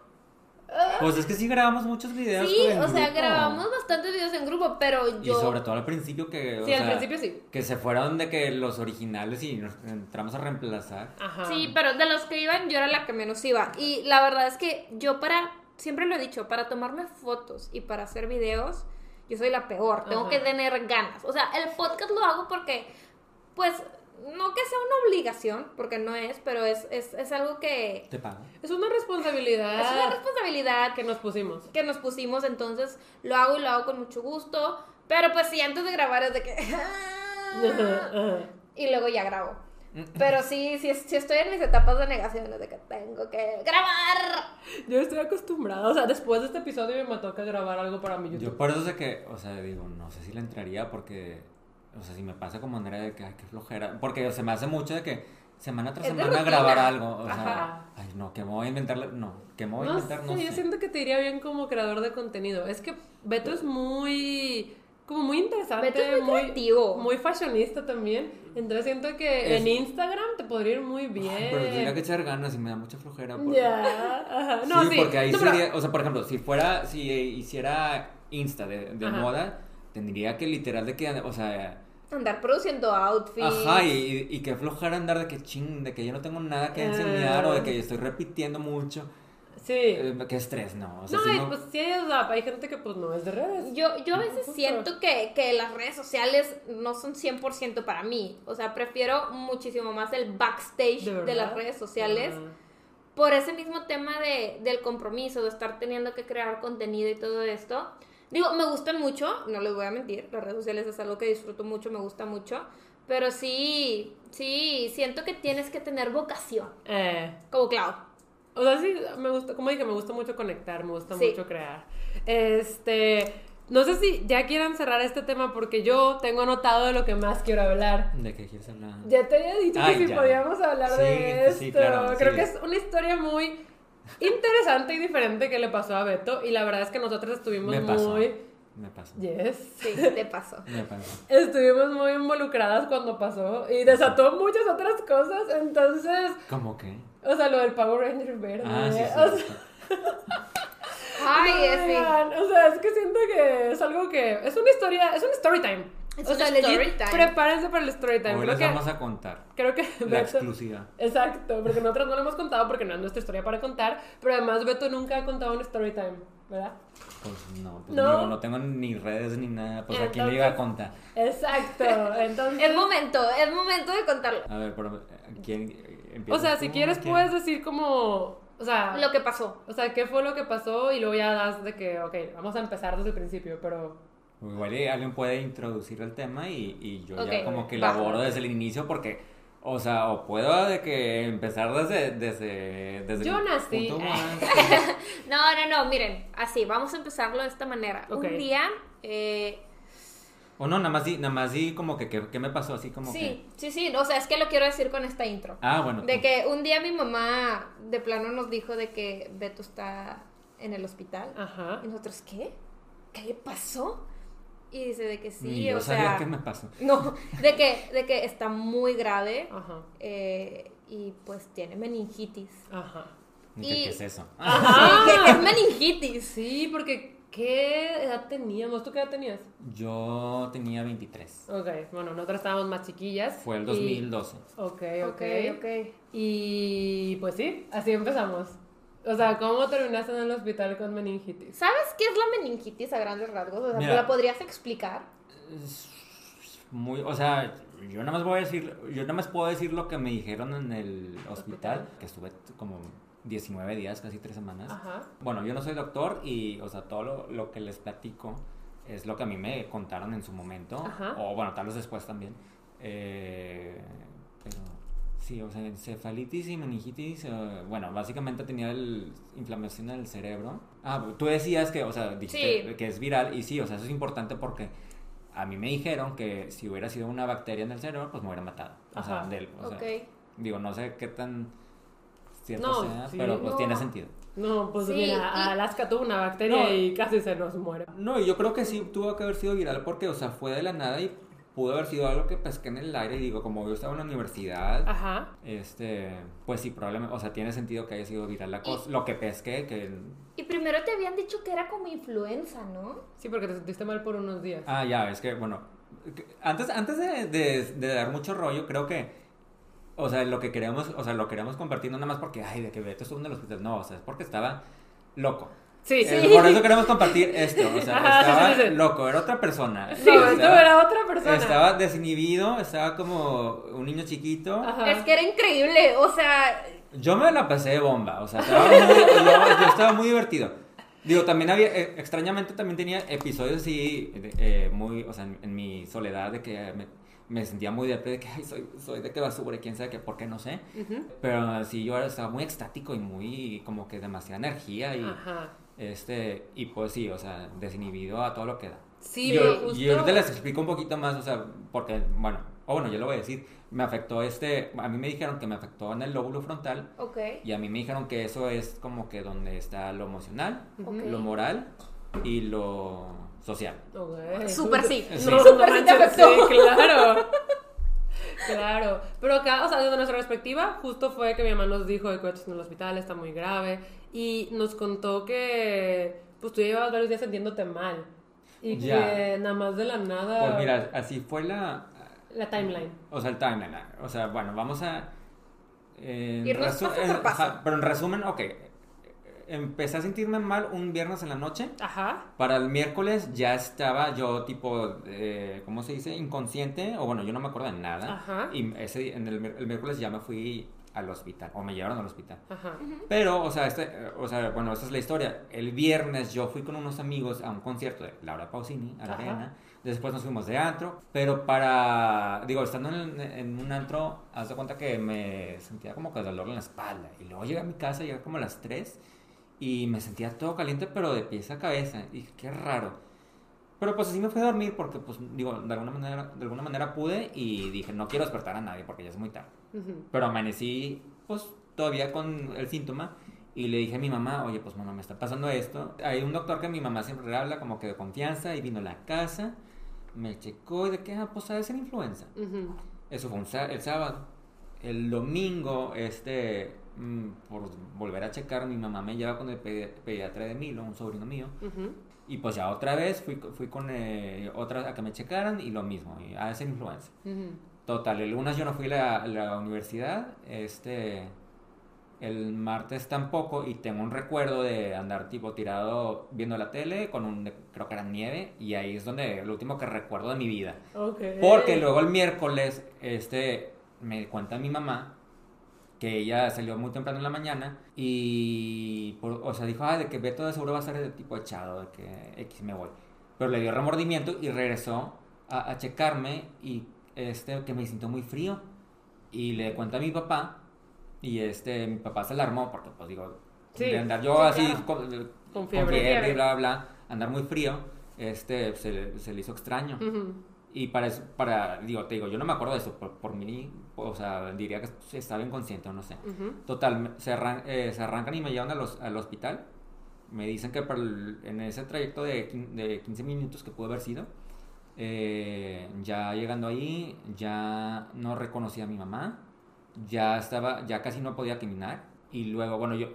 C: Pues es que sí grabamos muchos videos.
A: Sí,
C: en
A: o sea,
C: grupo.
A: grabamos bastantes videos en grupo, pero
C: Y
A: yo.
C: sobre todo al principio que. o
B: Sí, al
C: sea,
B: principio sí.
C: Que se fueron de que los originales y nos entramos a reemplazar.
B: Ajá.
A: Sí, pero de los que iban, yo era la que menos iba. Y la verdad es que yo para. Siempre lo he dicho, para tomarme fotos y para hacer videos, yo soy la peor. Tengo
B: Ajá.
A: que tener ganas. O sea, el podcast lo hago porque, pues, no que sea una obligación, porque no es, pero es, es, es algo que.
C: Te pago.
B: Es una responsabilidad
A: Es una responsabilidad
B: que nos pusimos.
A: que nos pusimos, entonces lo hago y lo hago con mucho gusto. Pero pues sí, antes de grabar es de que... [LAUGHS]
B: Ajá.
A: y luego ya grabo. Pero sí, sí, sí estoy en mis etapas de negación, de que tengo que grabar.
B: Yo estoy acostumbrada. O sea, después de este episodio me toca grabar algo para mi YouTube.
C: Yo por eso sé que, o sea, digo, no sé si le entraría porque, o sea, si me pasa como Andrea de que, ay, qué flojera, porque se me hace mucho de que semana tras
A: Es
C: semana grabar algo, o sea, ay, no, que me voy a inventar, no, que me voy a
B: No
C: inventar, no
B: sé. yo siento que te iría bien como creador de contenido. Es que Beto es muy, como muy interesante,
A: Beto es muy creativo.
B: muy fashionista también. Entonces siento que
C: Es-
B: en Instagram te podría ir muy bien.
C: Ay, pero tendría que echar ganas y me da mucha flojera. porque-
B: Ya, ajá. No,
C: sí,
B: sí,
C: porque ahí
B: No, pero-
C: sería, o sea, por ejemplo, si fuera, si hiciera Insta de, moda, tendría que literal de que, o sea,
A: Andar produciendo outfits.
C: Ajá, y, y que flojera andar de que ching, de que yo no tengo nada que enseñar o de que estoy repitiendo mucho.
B: Sí.
C: Eh, qué estrés, no. O sea,
B: no, pues sí, o sea, hay gente que pues no es de redes.
A: Yo, yo a veces siento que, que las redes sociales no son 100% para mí. O sea, prefiero muchísimo más el backstage
B: ¿De
A: las redes sociales.
B: Ah.
A: por ese mismo tema de, del compromiso, de estar teniendo que crear contenido y todo esto. Digo, me gustan mucho, no les voy a mentir, las redes sociales es algo que disfruto mucho, me gusta mucho, pero sí, sí, siento que tienes que tener vocación,
B: Eh,
A: como Clau.
B: O sea, sí, me gusta, como dije, me gusta mucho conectar, me gusta
A: Sí.
B: mucho crear. Este, no sé si ya quieran cerrar este tema porque yo tengo anotado de lo que más quiero hablar.
C: ¿De qué quieres hablar?
B: Ya te había dicho
C: Ay,
B: que si
C: ya.
B: podíamos hablar
C: Sí,
B: de esto.
C: sí, claro,
B: Creo
C: sí.
B: que es una historia muy interesante y diferente que le pasó a Beto y la verdad es que nosotros estuvimos
C: Me pasó.
B: muy...
C: Me pasó.
B: Yes.
A: Sí, te pasó.
C: Me pasó.
B: Estuvimos muy involucradas cuando pasó y desató muchas otras cosas, entonces,
C: ¿Cómo que?
B: o sea, lo del Power Ranger verde.
C: Ah, sí,
B: o
C: sí.
B: sea,
A: Ay, [LAUGHS]
B: no,
A: es
B: O sea, es que siento que es algo que es una historia, es un story time.
A: Es
B: o sea,
A: story
B: legit,
A: time.
B: prepárense para el story time.
C: Hoy
B: Creo
C: les
B: que,
C: vamos a contar
B: creo que
C: la
B: Beto-
C: exclusiva.
B: Exacto, porque nosotros no lo hemos contado porque no es nuestra historia para contar, pero además Beto nunca ha contado un story time, ¿verdad?
C: Pues no, pues
B: No.
C: digo, no tengo ni redes ni nada. Pues a quién le
B: Entonces-
C: iba a contar.
B: Exacto, [LAUGHS] entonces...
A: Es momento, es momento de contarlo.
C: A ver, pero ¿a ¿quién
B: O
C: empiezas
B: sea, si quieres
C: ¿Quién?
B: puedes decir como, o sea,
A: Lo que pasó.
B: o sea, qué fue lo que pasó y luego ya das de que, ok, vamos a empezar desde el principio, pero...
C: Igual y alguien puede introducir el tema y, y yo ya como que
A: va.
C: elaboro desde el inicio porque, o sea, o puedo de que empezar desde, desde, desde
B: Yo nací.
C: punto más- [LAUGHS]
A: No, no, no, miren, así, vamos a empezarlo de esta manera. Un día, eh,
C: O no, nada más di, nada más di como que, que- ¿qué me pasó? Así como
A: sí, sí, sí, o sea, es que lo quiero decir con esta intro.
C: Ah, bueno.
A: De
C: tú.
A: que un día mi mamá de plano nos dijo de que Beto está en el hospital.
B: Ajá.
A: Y nosotros, ¿qué? ¿Qué le pasó? Y dice de que sí,
C: Ni yo
A: o
C: sabía
A: sea...
C: qué me pasó.
A: No, de que, de que está muy grave
B: Ajá.
A: eh, y pues tiene meningitis.
B: Ajá.
A: Y-
C: ¿Qué es eso? [LAUGHS]
A: Sí, que es meningitis.
B: Sí, porque ¿qué edad teníamos? ¿Tú qué edad tenías?
C: Yo tenía 23.
B: Ok, bueno, nosotros estábamos más chiquillas.
C: Fue el
B: y-
C: 2012.
B: Ok, ok.
A: Ok, ok.
B: Y pues sí, así empezamos. O sea, ¿cómo terminaste en el hospital con meningitis?
A: ¿Sabes qué es la meningitis a grandes rasgos? O sea,
C: Mira.
A: ¿la podrías explicar?
C: Muy, o sea, yo nada más voy a decir, yo nada más puedo decir lo que me dijeron en el hospital,
B: Hospital.
C: que estuve como 19 días, casi 3 semanas.
B: Ajá.
C: Bueno, yo no soy doctor y, o sea, todo lo, lo que les platico es lo que a mí me contaron en su momento,
B: Ajá.
C: o bueno, tal vez después también. Eh, pero sí, o sea, encefalitis y meningitis, eh, bueno, básicamente tenía el, inflamación en el cerebro. Ah, tú decías que, o sea, dijiste
A: Sí.
C: que es viral y sí, o sea, eso es importante porque a mí me dijeron que si hubiera sido una bacteria en el cerebro, pues me hubiera matado. O sea, del- o sea,
A: ok.
C: digo, no sé qué tan cierto
B: No,
C: sea,
B: sí,
C: pero pues
A: no.
C: tiene sentido.
B: No, pues
A: Sí,
B: mira,
A: y-
B: Alaska tuvo una bacteria
C: No.
B: y casi se nos muere.
C: No, y yo creo que sí tuvo que haber sido viral porque, o sea, fue de la nada y pudo haber sido algo que pesqué en el aire y digo, como yo estaba en la universidad,
B: Ajá.
C: este, pues sí, probablemente, o sea, tiene sentido que haya sido viral la cosa, lo que pesqué, que...
A: Y primero te habían dicho que era como influenza, ¿no?
B: Sí, porque te sentiste mal por unos días.
C: Ah, ya, es que, bueno, antes, antes de, de- de dar mucho rollo, creo que, o sea, lo que queremos, o sea, lo queremos compartir no nada más porque, ay, de que Beto estuvo en el hospital, no, o sea, es porque estaba loco.
B: Sí,
C: Eh, por eso queremos compartir esto, o sea, [LAUGHS]
B: Ajá, sí,
C: estaba
B: sí, sí.
C: loco, era otra persona.
B: No,
C: Estaba-
B: esto era otra persona.
C: Estaba desinhibido, estaba como un niño chiquito.
B: Ajá.
A: Es que era increíble, o sea,
C: Yo me la pasé de bomba, o sea, estaba muy, yo, yo estaba muy divertido. Digo, también había, eh, extrañamente también tenía episodios así, eh, muy, o sea, en, en mi soledad de que me, me sentía muy depre de que, ay, soy, soy de que basura, y quién sabe qué, por qué, no sé.
B: Ujú.
C: Pero sí, yo estaba muy extático y muy, como que demasiada energía y,
B: Ajá.
C: Este, y pues sí, o sea, desinhibido a todo lo que da.
B: Sí,
C: y,
B: pero
C: ahor-
B: justo...
C: y ahorita les explico un poquito más, o sea, porque, bueno, o bueno, yo lo voy a decir, me afectó este, a mí me dijeron que me afectó en el lóbulo frontal
A: ok.
C: y a mí me dijeron que eso es como que donde está lo emocional, lo moral y lo social.
B: Ok.
A: Súper sí.
C: Sí.
B: No,
A: Súper
B: no
A: sí te afectó.
B: sí, claro. [LAUGHS] Claro, pero acá, o sea, desde nuestra perspectiva, justo fue que mi mamá nos dijo de que estás en el hospital, está muy grave, y nos contó que, pues tú llevabas varios días sintiéndote mal, y que nada más de la nada...
C: Pues mira, así fue la,
B: La timeline.
C: o sea, el timeline. O sea, bueno, vamos a... eh, en
A: Irnos
C: resu-
A: paso por
C: en-
A: paso.
C: ajá, pero en resumen, ok. Empecé a sentirme mal un viernes en la noche.
B: Ajá.
C: Para el miércoles ya estaba yo tipo, eh, ¿cómo se dice? Inconsciente, o bueno, yo no me acuerdo de nada.
B: Ajá.
C: Y ese, día- en el miércoles ya me fui al hospital, o me llevaron al hospital.
B: Ajá.
C: Pero, o sea, este, o sea, bueno, esa es la historia. El viernes yo fui con unos amigos a un concierto de Laura Pausini, a la
B: Ajá.
C: arena. Después nos fuimos de antro. Pero para, digo, estando en, en un antro, haz de cuenta que me sentía como que dolor en la espalda. Y luego llegué a mi casa, llegué como a las 3. y me sentía todo caliente, pero de pies a cabeza. Y dije, qué raro. Pero pues así me fui a dormir porque, pues, digo, de alguna manera, de alguna manera pude y dije, no quiero despertar a nadie porque ya es muy tarde. Pero amanecí, pues, todavía con el síntoma y le dije a mi mamá, oye, pues, mamá, me está pasando esto. Hay un doctor que mi mamá siempre le habla como que de confianza y vino a la casa, me checó y de que, ah, pues, sabes ser influenza. Eso fue un el sábado. El domingo, este, mm, por volver a checar, mi mamá me lleva con el pedi- pediatra de Milo, un sobrino mío. Y pues ya otra vez fui, fui con eh, otra a que me checaran y lo mismo, y a ser influenza.
B: Ujú.
C: Total, el lunes yo no fui a la, la universidad, este, el martes tampoco, y tengo un recuerdo de andar tipo tirado viendo la tele con un, creo que era nieve, y ahí es donde, lo último que recuerdo de mi vida.
B: Ok.
C: Porque luego el miércoles, este, me cuenta mi mamá que ella salió muy temprano en la mañana y, por- o sea, dijo, ah, de que Beto de seguro va a estar de tipo echado, de que X me voy. Pero le dio remordimiento y regresó a, a checarme y, este, que me sintió muy frío. Y le cuenta a mi papá y, este, mi papá se alarmó porque, pues, digo,
B: Sí,
C: de andar yo
A: sí,
C: así
A: claro.
C: con,
B: Con
C: con
B: fiebre.
C: fiebre y bla, bla, bla, andar muy frío, este, se, le- se le hizo extraño.
B: Ujú.
C: Y para eso, para, digo, te digo, yo no me acuerdo de eso, por, por mí, o sea, diría que estaba inconsciente o no sé. Total, se, arran- eh, se arrancan y me llevan a los- al hospital. Me dicen que el- en ese trayecto de, de 15 minutos que pudo haber sido, eh, ya llegando ahí, ya no reconocía a mi mamá, ya estaba, ya casi no podía caminar. Y luego, bueno, yo,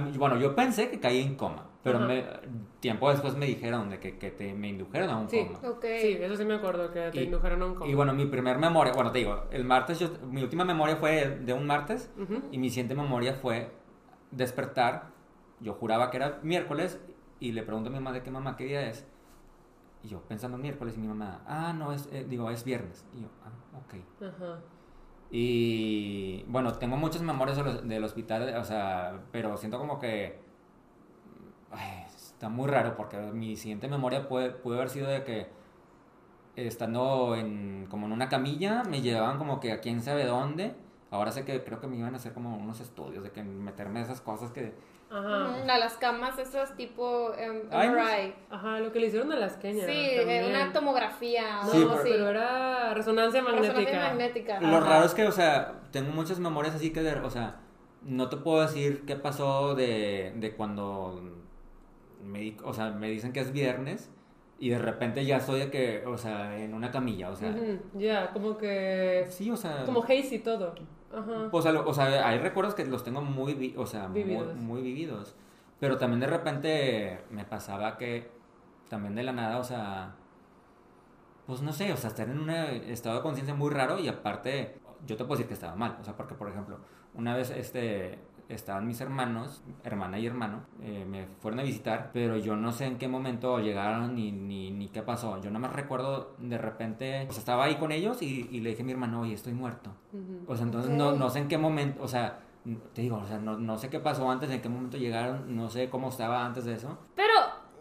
C: mí- bueno, yo pensé que caí en coma, pero me- tiempo después me dijeron de que, que te, me indujeron a un
B: Sí.
C: coma.
A: Ok.
B: Sí, eso sí me acuerdo, que te
C: Y-
B: indujeron a un coma.
C: Y bueno, mi primer memoria, bueno, te digo, el martes, yo, mi última memoria fue de un martes
B: Ujú.
C: y mi siguiente memoria fue despertar. Yo juraba que era miércoles y le pregunto a mi mamá de qué mamá, qué día es. Y yo pensando en miércoles y mi mamá, ah, no, es, eh, digo, es viernes. Y yo, ah, ok.
B: Ajá.
C: Y bueno, tengo muchas memorias del hospital, o sea, pero siento como que ay, está muy raro porque mi siguiente memoria puede, pudo haber sido de que estando en, como en una camilla, me llevaban como que a quién sabe dónde. Ahora sé que creo que me iban a hacer como unos estudios de que meterme esas cosas que...
B: Ajá.
A: A las camas esas tipo MRI.
B: Ajá, lo que le hicieron a las queñas.
A: Sí, eh, una tomografía
B: No,
C: Sí, pero-
B: era resonancia magnética.
A: Resonancia magnética.
C: Lo
B: Ajá.
C: raro es que, o sea, tengo muchas memorias así que, de- o sea, no te puedo decir qué pasó de, de cuando me, di- o sea, me dicen que es viernes y de repente ya estoy de que, o sea, en una camilla, o sea,
B: Ya, como que.
C: sí, o sea,
B: Como hazy todo. Ajá.
C: o sea, lo- o sea, hay recuerdos que los tengo muy, vi- o sea, muy-
B: Vividos.
C: Muy, vividos, pero también de repente me pasaba que también de la nada, o sea, pues no sé, o sea, estar en un estado de conciencia muy raro y aparte, yo te puedo decir que estaba mal, o sea, porque por ejemplo, una vez este estaban mis hermanos, hermana y hermano, eh, me fueron a visitar, pero yo no sé en qué momento llegaron ni, ni, ni qué pasó. Yo no me recuerdo de repente, o sea, estaba ahí con ellos y, y le dije a mi hermano, oye, estoy muerto.
B: Ujú.
C: O sea, entonces no, no sé en qué momento, o sea, te digo, o sea, no, no sé qué pasó antes, en qué momento llegaron, no sé cómo estaba antes de eso.
A: Pero,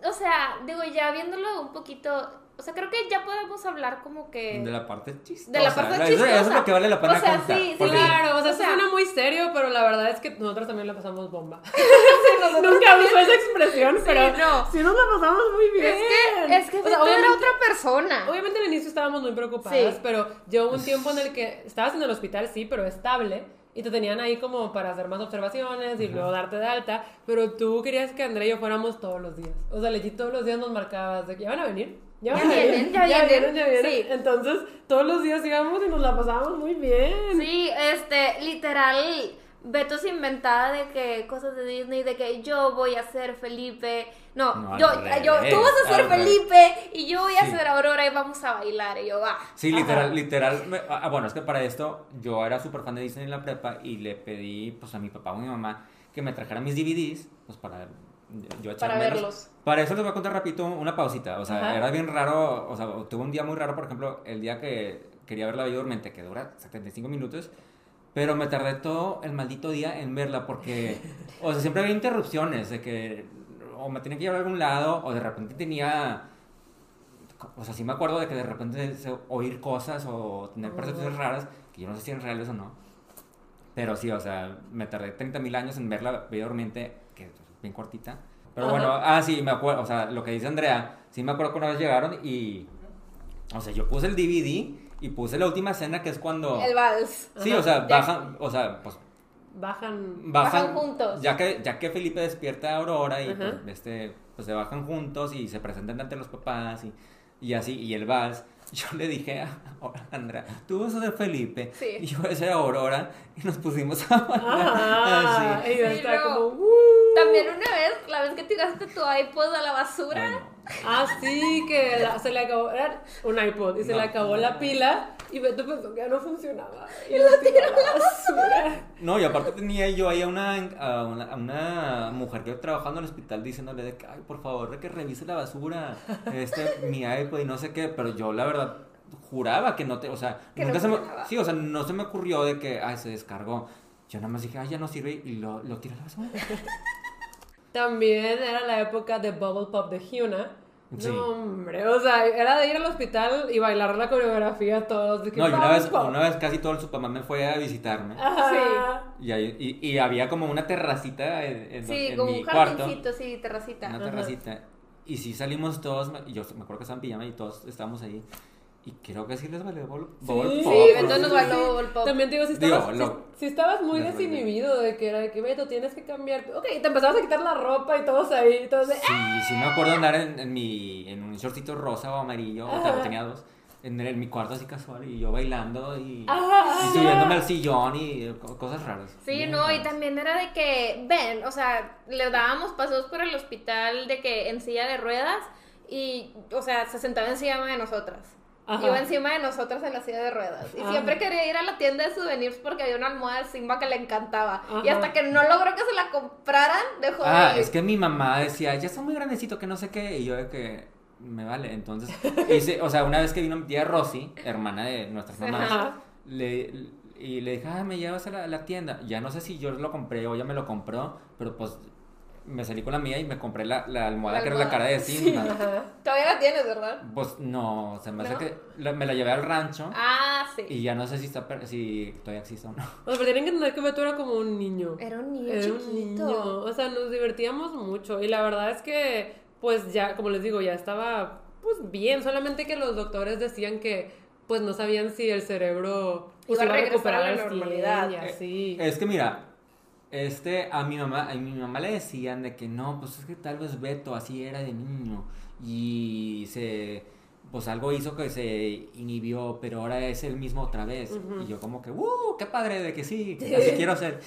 A: o sea, digo, ya viéndolo un poquito, o sea, creo que ya podemos hablar como que...
C: De la parte chistosa.
A: De la parte chistosa.
C: Eso es lo que vale la pena
A: O sea,
C: contar.
A: sí, sí,
B: Claro, o sea,
A: O
B: eso
A: sea-
B: suena muy serio, pero la verdad es que nosotros también la pasamos bomba. [LAUGHS] [LAUGHS] Nunca uso esa expresión, pero
A: no.
B: sí nos la pasamos muy bien.
A: Es que, es que
B: O sea,
A: era otra persona.
B: Obviamente al inicio estábamos muy preocupadas,
A: Sí.
B: pero llegó un tiempo en el que estabas en el hospital, sí, pero estable, y te tenían ahí como para hacer más observaciones y luego darte de alta, pero tú querías que Andrea y yo fuéramos todos los días. O sea, legit todos los días nos marcabas de que ya van a venir. Ya,
A: Ya vienen, ya vienen".
B: vienen, ya vienen.
A: Sí.
B: Entonces, todos los días íbamos y nos la pasábamos muy bien.
A: Sí, este, literal, Beto se inventaba de que cosas de Disney, de que yo voy a ser Felipe. No, yo, yo, tú vas a ser. Felipe y yo voy a
C: Sí.
A: ser Aurora y vamos a bailar. Y yo, va.
C: Sí, literal,
B: Ajá.
C: literal. me- ah, bueno, es que para esto yo era súper fan de Disney en la prepa y le pedí pues a mi papá o a mi mamá que me trajera mis DVDs, pues para yo
A: Para verlos.
C: Para eso les voy a contar rapidito una pausita. O sea,
B: Ajá.
C: era bien raro, o sea, tuve un día muy raro, por ejemplo, el día que quería ver La Bella Durmiente, que dura 75 minutos, pero me tardé todo el maldito día en verla porque, o sea, siempre había interrupciones de que o me tenía que llevar a algún lado o de repente tenía... O sea, sí me acuerdo de que de repente oír cosas o tener percepciones raras, que yo no sé si eran reales o no. Pero sí, o sea, me tardé 30 mil años en verla Bella Durmiente, que bien cortita. Pero bueno, ah, sí, me acuerdo, o sea, lo que dice Andrea, sí me acuerdo que una vez llegaron y, o sea, yo puse el DVD y puse la última escena que es cuando...
A: El vals.
C: Sí, o sea, bajan, o sea, pues
B: Bajan.
A: Bajan juntos.
C: Ya que, ya que Felipe despierta a Aurora y pues, este, pues se bajan juntos y se presentan ante los papás y, y así, y el vals. [LAUGHS] Yo le dije a a Andrea, tú vas a ser Felipe
A: Sí.
C: y yo voy a ser Aurora y nos pusimos a bailar
B: Ah,
C: así.
B: y yo estaba como, "Uh".
A: También una vez, la vez que tiraste tu iPod a la basura.
C: Ay, no.
B: Ah, sí, que la- se le acabó, era un iPod y se
C: No.
B: le acabó la pila y Beto pensó que ya no funcionaba. [LAUGHS] Y lo tiró a la basura.
C: No, y aparte tenía yo ahí a una, a una, a una mujer que trabajando en el hospital diciéndole de que, ay, por favor, de que revise la basura, este, mi iPod y no sé qué, pero yo la verdad juraba que no te, o sea,
A: Que
C: nunca
A: no
C: se me, sí, o sea, no se me ocurrió de que, ay, se descargó. Yo nada más dije, ay, ya no sirve y lo, lo tiré a la basura. [LAUGHS]
B: También era la época de Bubble Pop de Hyuna.
C: Sí.
B: No, hombre, o sea, era de ir al hospital y bailar la coreografía todos. De que
C: No, y una vez, una vez casi todo el Superman me fue a visitarme.
B: Ajá.
C: Y, ahí- y, y había como una terracita en, en-
A: Sí,
C: en
A: como
C: mi
A: un
C: cuarto.
A: jardincito, sí, terracita.
C: Una
B: Ajá.
C: terracita. Y sí salimos todos, yo me acuerdo que estaban en pijama y todos estábamos ahí. Y creo que sí les valió bol, bol
B: Sí,
C: pop,
A: Sí, entonces nos bailó Bubble Pop.
B: También te digo, si
C: Digo,
B: estabas, si-
C: lo-
B: si, estabas muy
C: valió.
B: desinhibido de que era de que, Beto, tienes que cambiar. Ok, te empezabas a quitar la ropa y todos ahí, todos de,
C: Sí, sí me acuerdo andar en, en mi, en un shortcito rosa o amarillo, o
B: Ajá.
C: tenía dos, en, el- en mi cuarto así casual, y yo bailando y,
B: Ajá.
C: y subiéndome al sillón y eh, co- cosas raras.
A: Sí, no, y también era de que, ven, o sea, le dábamos pasos por el hospital de que en silla de ruedas y, o sea, se sentaba encima de nosotras.
B: Ajá.
A: Iba encima de nosotras en la silla de ruedas. Y
B: Ajá.
A: siempre quería ir a la tienda de souvenirs porque había una almohada de Simba que le encantaba. Y hasta que no logró que se la compraran, dejó
C: Ah,
A: de ir.
C: es que mi mamá decía, ya está muy grandecito, que no sé qué, y yo de que me vale. Entonces, [LAUGHS] hice, o sea, una vez que vino mi tía Rosy, hermana de nuestras mamás, le, y le dije, ah, me llevas a la, a la tienda. Ya no sé si yo lo compré o ella me lo compró, pero pues me salí con la mía y me compré la, la almohada
A: La
C: que era la cara de Simba. [LAUGHS]
A: Todavía la tienes, ¿verdad?
C: Pues no, se me hace que la- me la llevé al rancho
A: Ah, sí.
C: y ya no sé si, está, per- si todavía existe o no.
B: O sea, pero tienen que entender que Beto era como un niño.
A: Era un niño
B: Era un
A: chiquito.
B: niño. O sea, nos divertíamos mucho. Y la verdad es que, pues ya, como les digo, ya estaba pues bien. Solamente que los doctores decían que pues no sabían si el cerebro pues,
A: Iba a regresar a la
B: al 100
A: normalidad.
B: y así.
C: Es que mira, este, a mi mamá, a mi mamá le decían de que no, pues es que tal vez Beto así era de niño y se, pues algo hizo que se inhibió, pero ahora es el mismo otra vez. Y yo como que, ¡uh! ¡Qué padre de que sí! [LAUGHS] Así quiero ser.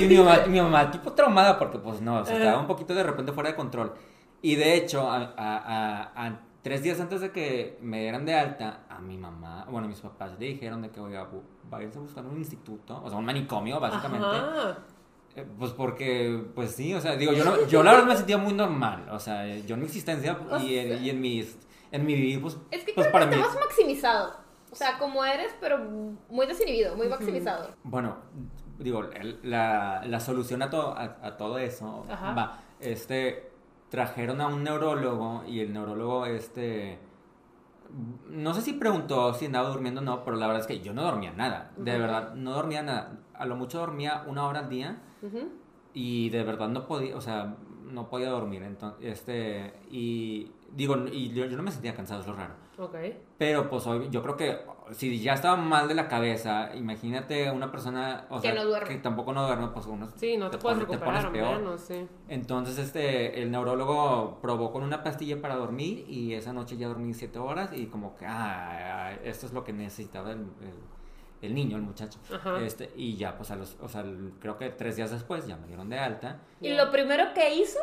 C: Y mi mamá, mi mamá tipo traumada porque pues no, o sea, estaba un poquito de repente fuera de control. Y de hecho, a, a- a- tres días antes de que me dieran de alta, a mi mamá, bueno, mis papás le dijeron de que, oiga, váyanse a buscar un instituto, o sea, un manicomio, básicamente.
B: Ajá.
C: Eh, Pues porque, pues sí, o sea, digo, yo, no, [LAUGHS] yo la verdad me sentía muy normal, o sea, yo en mi existencia y en, y en mis, en mi vivir, pues,
A: Es que
C: pues
A: creo
C: para
A: que
C: mí,
A: estamos maximizado. O sea, como eres, pero muy desinhibido, muy maximizado.
C: bueno, digo, la, la solución a, to- a, a todo eso,
B: Ajá.
C: va, este, trajeron a un neurólogo y el neurólogo, este, no sé si preguntó si andaba durmiendo o no, pero la verdad es que yo no dormía nada, de verdad, no dormía nada, a lo mucho dormía una hora al día. Y de verdad no podía, o sea, no podía dormir, entonces, este, y digo, y yo, yo no me sentía cansado, es lo raro,
B: Ok.
C: pero pues hoy, yo creo que si ya estaba mal de la cabeza, imagínate una persona, o
A: Que
C: sea,
A: no duerme.
C: que tampoco no duerme, pues uno
B: Sí, no te, puedes
C: pone-
B: recuperar,
C: pones peor.
B: menos, sí.
C: Entonces, este, el neurólogo probó con una pastilla para dormir y esa noche ya dormí siete horas y como que, ah, esto es lo que necesitaba el, el- el niño, el muchacho.
B: Ajá.
C: Este, y ya, pues a los, o sea, creo que tres días después ya me dieron de alta.
A: Y lo primero que hizo,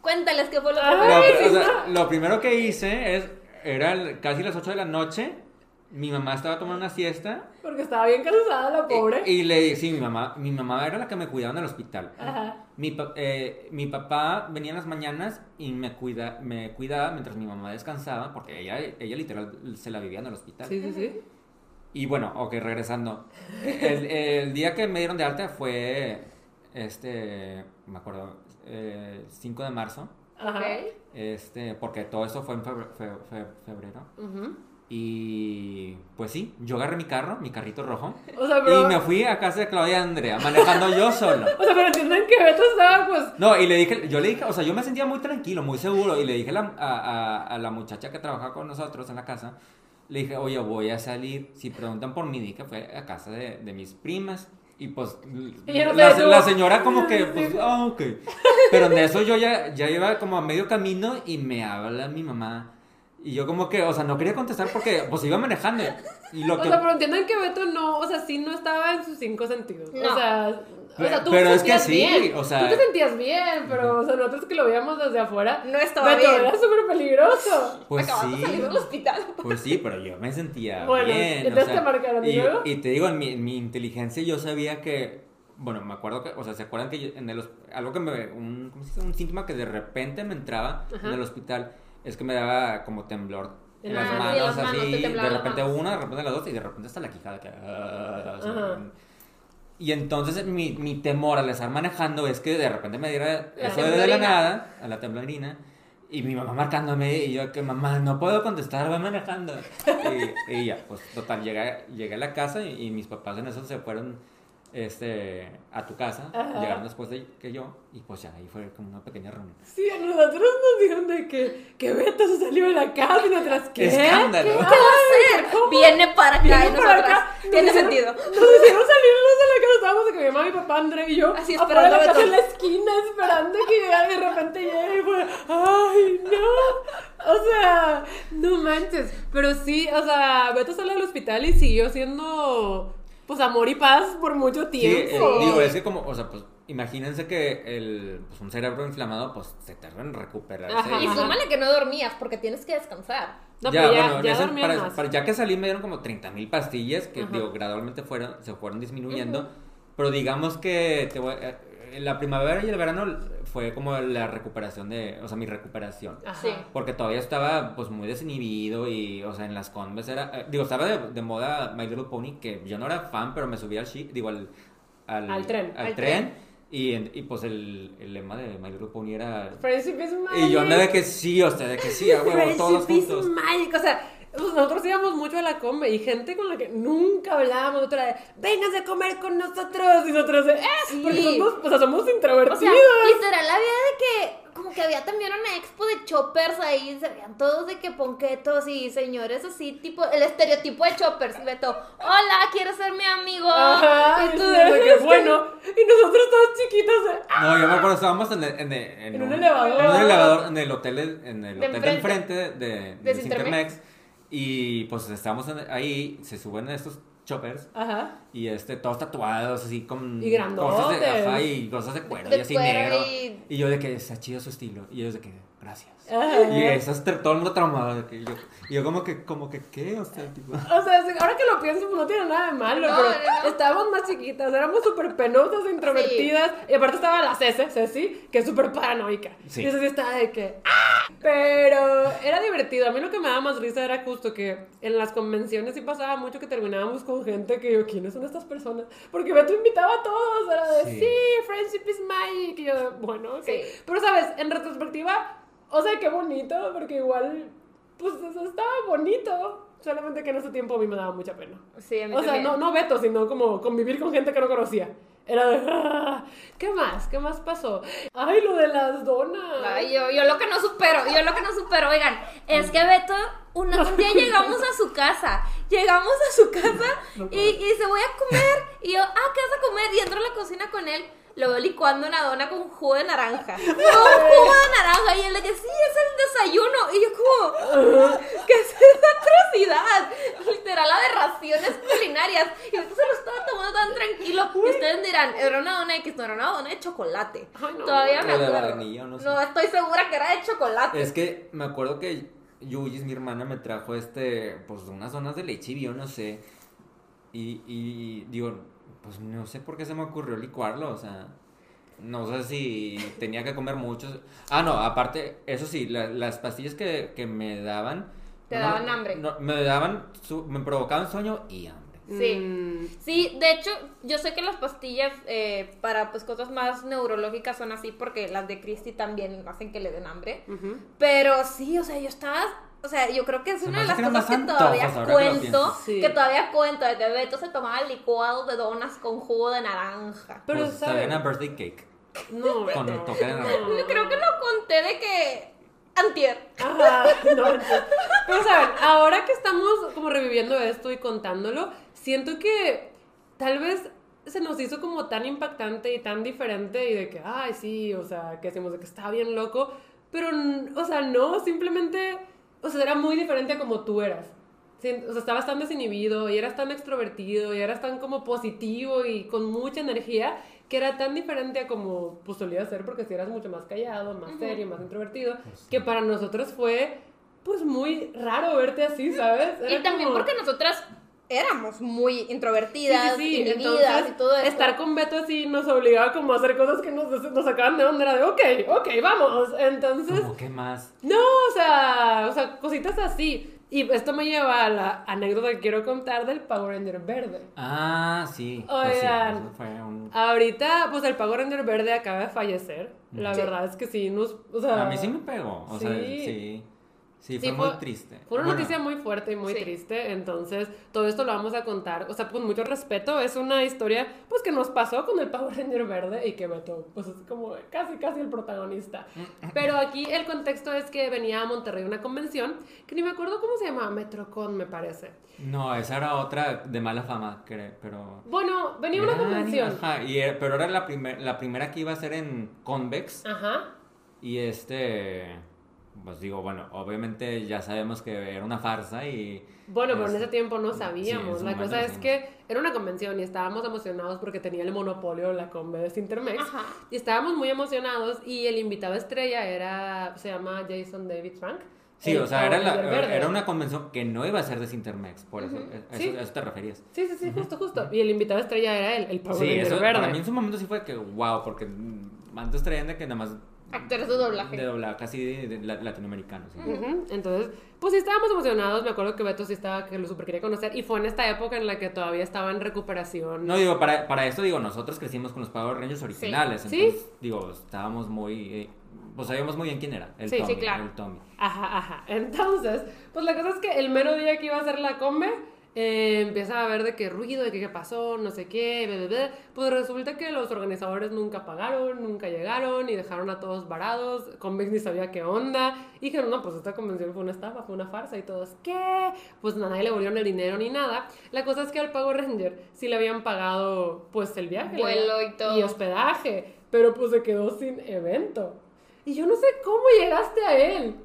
A: cuéntales qué fue lo
B: Ah.
A: primero.
C: Lo, o sea, lo primero que hice es, era el- casi las 8 de la noche, mi mamá estaba tomando una siesta
B: Porque estaba bien cansada la pobre.
C: y, y le dije, sí, mi mamá, mi mamá era la que me cuidaba en el hospital.
B: Ajá.
C: Mi, eh, mi papá venía en las mañanas y me, cuida, me cuidaba mientras mi mamá descansaba, porque ella, ella literal se la vivía en el hospital.
B: Sí, sí, sí.
C: Y bueno, ok, regresando. El, el día que me dieron de alta fue, este, me acuerdo, eh, 5 de marzo.
B: Ajá.
A: Ok.
C: Este, porque todo esto fue en febre- fe- fe- febrero. Y pues sí, yo agarré mi carro, mi carrito rojo. [LAUGHS]
B: O sea, pero.
C: Y me fui a casa de Claudia Andrea, manejando yo solo. [LAUGHS]
B: O sea, pero entienden que Beto estaba, pues.
C: No, y le dije, yo le dije, o sea, yo me sentía muy tranquilo, muy seguro. Y le dije a la, a, a- a la muchacha que trabajaba con nosotros en la casa, le dije, oye, voy a salir. Si preguntan por mí, di que fue a casa de, de mis primas. Y pues
B: no
C: la, señora como que, [LAUGHS] pues, ah, ok. Pero en eso yo ya, ya iba como a medio camino y me habla mi mamá. Y yo como que, o sea, no quería contestar porque pues iba manejando. Y lo
B: O
C: que...
B: sea, pero entienden que Beto no, o sea, sí no estaba en sus cinco sentidos. O
A: No.
B: sea, o sea, tú
C: Pero
B: te
C: es que
B: sentías
C: sí,
B: bien.
C: o sea-
B: Tú te sentías bien, pero, o sea, nosotros que lo veíamos desde afuera.
A: No estaba
B: Beto
A: bien.
B: era súper peligroso.
C: Pues
A: Acabas de
C: sí.
A: salir del hospital.
C: Pues sí, pero yo me sentía
B: Bueno,
C: bien.
B: entonces te marcaron, ¿y
C: y,
B: luego?
C: y te digo, en mi, en mi inteligencia yo sabía que, bueno, me acuerdo que, o sea, ¿se acuerdan que yo- en el, algo que me, un, ¿cómo se dice? Un síntoma que de repente me entraba
B: Ajá.
C: en el hospital es que me daba como temblor en las
A: sí,
C: manos,
A: las manos, te
C: así, de repente una, de repente las dos y de repente hasta la quijada. Que, así.
B: Ajá.
C: Y entonces mi, mi temor al estar manejando es que de repente me diera
A: La
C: eso de la nada, a la temblorina, y mi mamá marcándome, y yo que mamá, no puedo contestar, voy manejando. [LAUGHS] Y, y ya, pues total, llegué, llegué a la casa y, y mis papás en eso se fueron este, a tu casa,
B: Ajá.
C: llegaron después de que yo, y pues ya, ahí fue como una pequeña reunión.
B: Sí, a nosotros nos dijeron de que, que Beto se salió de la casa y nosotras, ¿qué?
C: ¡Escándalo!
B: ¿Qué?
A: ¿Qué va a hacer?
B: ¿Cómo?
A: Viene para acá
B: Viene
A: y nosotras.
B: acá.
A: Tiene
B: Nos hicieron-
A: sentido.
B: Nos hicieron salirnos de la casa, estábamos de que mi mamá, mi papá, André y yo,
A: Así
B: afuera de la casa en la esquina, esperando que llegara y de repente llega y fue, ¡ay, no! O sea, no manches. Pero sí, o sea, Beto salió del hospital y siguió siendo, pues, amor y paz por mucho
C: Sí, eh,
B: tiempo.
C: digo, es que como, o sea, pues imagínense que el, pues, un cerebro inflamado, pues se tarda en recuperarse.
B: Ajá.
A: Y súmale que no dormías porque tienes que descansar.
B: No,
C: ya,
B: pero ya,
C: bueno, en
B: ya
C: ese- para-
B: más.
C: para- ya que salí me dieron como 30 mil pastillas que
B: Ajá.
C: digo, gradualmente fueron, se fueron disminuyendo. Pero digamos que te voy- eh, la primavera y el verano fue como la recuperación de, o sea, mi recuperación.
B: Ajá.
A: Sí.
C: Porque todavía estaba pues muy desinhibido y, o sea, en las conves era, eh, digo, estaba de, de moda My Little Pony, que yo no era fan, pero me subí al shi- digo, al, al,
B: Al tren.
C: al
A: Al
C: tren. Y, y pues el, el lema de My Little Pony era...
B: Friendship is
C: Y yo andaba de
B: magic.
C: que sí, o sea, de que sí, a huevo, todos
B: Friendship is
C: juntos.
B: magic. O sea, pues nosotros íbamos mucho a la combe y gente con la que nunca hablábamos. Otra de, vénganse a comer con nosotros. Y nosotros de, eh,
A: Sí.
B: porque somos, o sea, somos
A: O
B: introvertidos.
A: sea, literal había de que, como que había también una expo de choppers ahí, se veían todos de que ponquetos y señores así, tipo, el estereotipo de choppers, Beto, hola, ¿quieres ser mi amigo?
B: Ajá,
A: y tú
B: de que bueno. Y nosotros todos chiquitos de, ah,
C: No, yo me acuerdo, estábamos en, el- en, el-
B: En un elevador.
C: En un elevador, en el hotel, en el
A: De
C: hotel de
A: enfrente.
C: enfrente de, de,
A: De.
C: Y pues estábamos en- ahí, se suben estos choppers
B: Ajá.
C: y este, todos tatuados, así con
B: Y
C: cosas de,
B: grandotes.
C: ajá, y cosas de cuero
A: De
C: y así
A: cuero
C: negro.
A: y-
C: Y... yo de que está chido su estilo. Y ellos de que, gracias.
B: Ajá.
C: Y esas, todo el mundo traumado. De que yo, y yo como que, como que, ¿qué? O sea, tipo...
B: O sea, sí, ahora que lo pienso, pues no tiene nada de malo,
A: No,
B: pero
A: no,
B: estábamos más chiquitas, éramos súper penosas, introvertidas, y aparte estaba la Cece, Ceci, que es súper paranoica.
C: Sí.
B: Y Ceci estaba de que, ¡ah! Pero era divertido. A mí lo que me daba más risa era justo que en las convenciones sí pasaba mucho que terminábamos con gente que yo, ¿quiénes son estas personas? Porque Beto invitaba a todos, era de,
C: Sí.
B: sí, friendship is magic, y yo, bueno, ok.
A: Sí.
B: Pero, ¿sabes? En retrospectiva, o sea, qué bonito, porque igual, pues eso estaba bonito. Solamente que en ese tiempo a mí me daba mucha pena.
A: Sí, a mí
B: O sea,
A: también.
B: no, no Beto, sino como convivir con gente que no conocía. Era de, "Ah, ¿qué más? ¿Qué más pasó? Ay, lo de las donas.
A: Ay, yo, yo lo que no supero, yo lo que no supero, oigan, es que Beto, una- un día llegamos a su casa, llegamos a su casa y, y dice, voy a comer, y yo, ah, ¿qué vas a comer? Y entro a la cocina con él, lo veo licuando una dona con jugo de naranja, no, jugo de naranja, y él de que, sí, es el desayuno, y yo como, ¿qué es [LAUGHS] esa atrocidad? Literal, aberraciones culinarias, y Beto se lo estaba tomando tan tranquilo, y ustedes dirán, era una dona X, no era una dona de chocolate,
B: Ay, no.
A: todavía me acuerdo.
C: no sé.
A: No, estoy segura que era de chocolate.
C: Es que me acuerdo que Yuyis, mi hermana, me trajo este, pues unas zonas de leche y yo no sé. Y, y digo, pues no sé por qué se me ocurrió licuarlo, o sea, no sé si tenía que comer mucho. Ah, no, aparte, eso sí, la- las pastillas que, que me daban.
A: Te
C: no-
A: daban hambre.
C: no, me daban, su- me provocaban sueño y hambre.
A: Sí.
B: Mm,
A: Sí, de hecho, yo sé que las pastillas eh, para pues cosas más neurológicas son así porque las de Christy también hacen que le den hambre. Pero sí, o sea, yo estaba, o sea, yo creo que es
C: Se
A: una de las cosas que todavía
C: antojos que
A: cuento.
B: Sí.
A: que todavía cuento de que Beto se tomaba licuados de donas con jugo de naranja.
B: Pero,
C: pues,
B: ¿sabes?
C: sabían a birthday cake.
B: No,
C: Con
B: no,
C: toque de naranja.
A: Yo creo que lo conté de que antier.
B: Ajá, no, pero saben, ahora que estamos como reviviendo esto y contándolo, siento que tal vez se nos hizo como tan impactante y tan diferente y de que, ay, sí, o sea, que decimos de que está bien loco, pero, o sea, no, simplemente, o sea, era muy diferente a como tú eras. O sea, estabas tan desinhibido y eras tan extrovertido y eras tan como positivo y con mucha energía que era tan diferente a como pues solías ser porque si eras mucho más callado, más serio, más introvertido, que para nosotros fue pues muy raro verte así, ¿sabes? Era
A: Y también
B: como-
A: porque nosotras éramos muy
B: Sí,
A: introvertidas,
B: sí, sí.
A: inhibidas
B: Entonces,
A: y todo eso.
B: estar con Beto así nos obligaba como a hacer cosas que nos, nos sacaban de onda, era de, ok, ok, vamos. Entonces,
C: ¿Cómo qué más?
B: no, o sea, o sea, cositas así. Y esto me lleva a la anécdota que quiero contar del Power Ranger verde.
C: Ah, sí. Pues sí,
B: Oigan.
C: un...
B: Ahorita, pues el Power Ranger verde acaba de fallecer. La
A: Sí.
B: verdad es que sí, nos, o sea...
C: A mí sí me pegó. O sea,
B: sí.
C: Sí. Fue
B: fue-
C: muy triste.
B: Fue una
C: Bueno,
B: noticia muy fuerte y muy
A: Sí.
B: triste, entonces todo esto lo vamos a contar, o sea, con mucho respeto, es una historia pues que nos pasó con el Power Ranger verde y que Beto pues es como casi casi el protagonista. Pero aquí el contexto es que venía a Monterrey una convención que ni me acuerdo cómo se llamaba, Metrocon me parece.
C: No, esa era otra de mala fama, creo, pero...
B: Bueno, venía una
C: Era-
B: convención.
C: Ajá, y era- pero era la, primer, la primera que iba a ser en Convex.
B: Ajá.
C: Y este... Pues digo, bueno, obviamente ya sabemos que era una farsa y...
B: Bueno, pero en
C: es-
B: ese tiempo no sabíamos. la cosa es que era una convención y estábamos emocionados porque tenía el monopolio de la conve de Intermex.
A: Ajá.
B: Y estábamos muy emocionados y el invitado estrella era, se llama Jason David Frank.
C: Sí, o sea, era, la- era una convención que no iba a ser de Sintermex, por eso, eso,
B: Sí.
C: a eso te referías.
B: Sí, sí, sí, justo, justo. Y el invitado estrella era él, el Power
C: Sí,
B: Ranger
C: eso
B: verde.
C: para mí en su momento sí fue que wow, porque mm, antes traían de que nada más
A: Actores de doblaje.
C: de doblaje casi de, de la- latinoamericanos. ¿sí?
B: Entonces, pues sí estábamos emocionados. Me acuerdo que Beto sí estaba, que lo super quería conocer. Y fue en esta época en la que todavía estaba en recuperación.
C: No, digo, para, para esto, digo, nosotros crecimos con los Power Rangers originales.
B: Sí.
C: Entonces, digo, estábamos muy. eh, pues sabíamos muy bien quién era. El
B: Sí, sí,
C: Tommy.
A: claro.
C: El Tommy.
B: Ajá, ajá. Entonces, pues la cosa es que el mero día que iba a ser la combe, eh, empieza a ver de qué ruido, de qué pasó, no sé qué, bla, bla, bla. Pues resulta que los organizadores nunca pagaron, nunca llegaron y dejaron a todos varados. Convex ni sabía qué onda. Y dijeron, no, pues esta convención fue una estafa, fue una farsa. Y todos, ¿qué? Pues a nadie le volvieron el dinero ni nada. La cosa es que al Power Ranger sí le habían pagado, pues el viaje.
A: Vuelo y todo.
B: Y hospedaje. Pero pues se quedó sin evento. Y yo no sé cómo llegaste a él.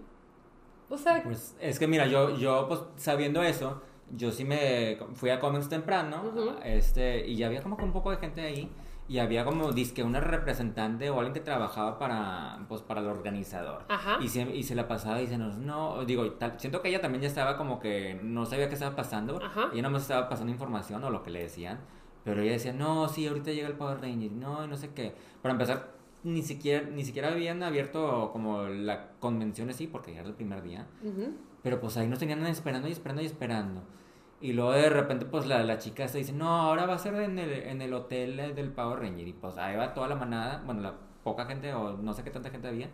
B: O sea,
C: Pues es que mira, yo, yo pues sabiendo eso, yo sí me fui a Comics temprano,
B: Ujú.
C: este, y ya había como que un poco de gente ahí. Y había como, que una representante o alguien que trabajaba para, pues, para el organizador.
B: Ajá.
C: Y se, y se la pasaba diciendo, no, digo, y tal- siento que ella también ya estaba como que no sabía qué estaba pasando.
B: Ajá.
C: Ella nada más estaba pasando información o lo que le decían. Pero ella decía, no, sí, ahorita llega el Power Ranger, no, y no sé qué. Para empezar, ni siquiera, ni siquiera habían abierto como la convención así, porque ya era el primer día.
B: ujú.
C: Pero pues ahí nos tenían esperando y esperando y esperando. Y luego de repente pues la, la chica se dice, no, ahora va a ser en el, en el hotel eh, del Power Ranger. Y pues ahí va toda la manada, bueno, la poca gente o no sé qué tanta gente había,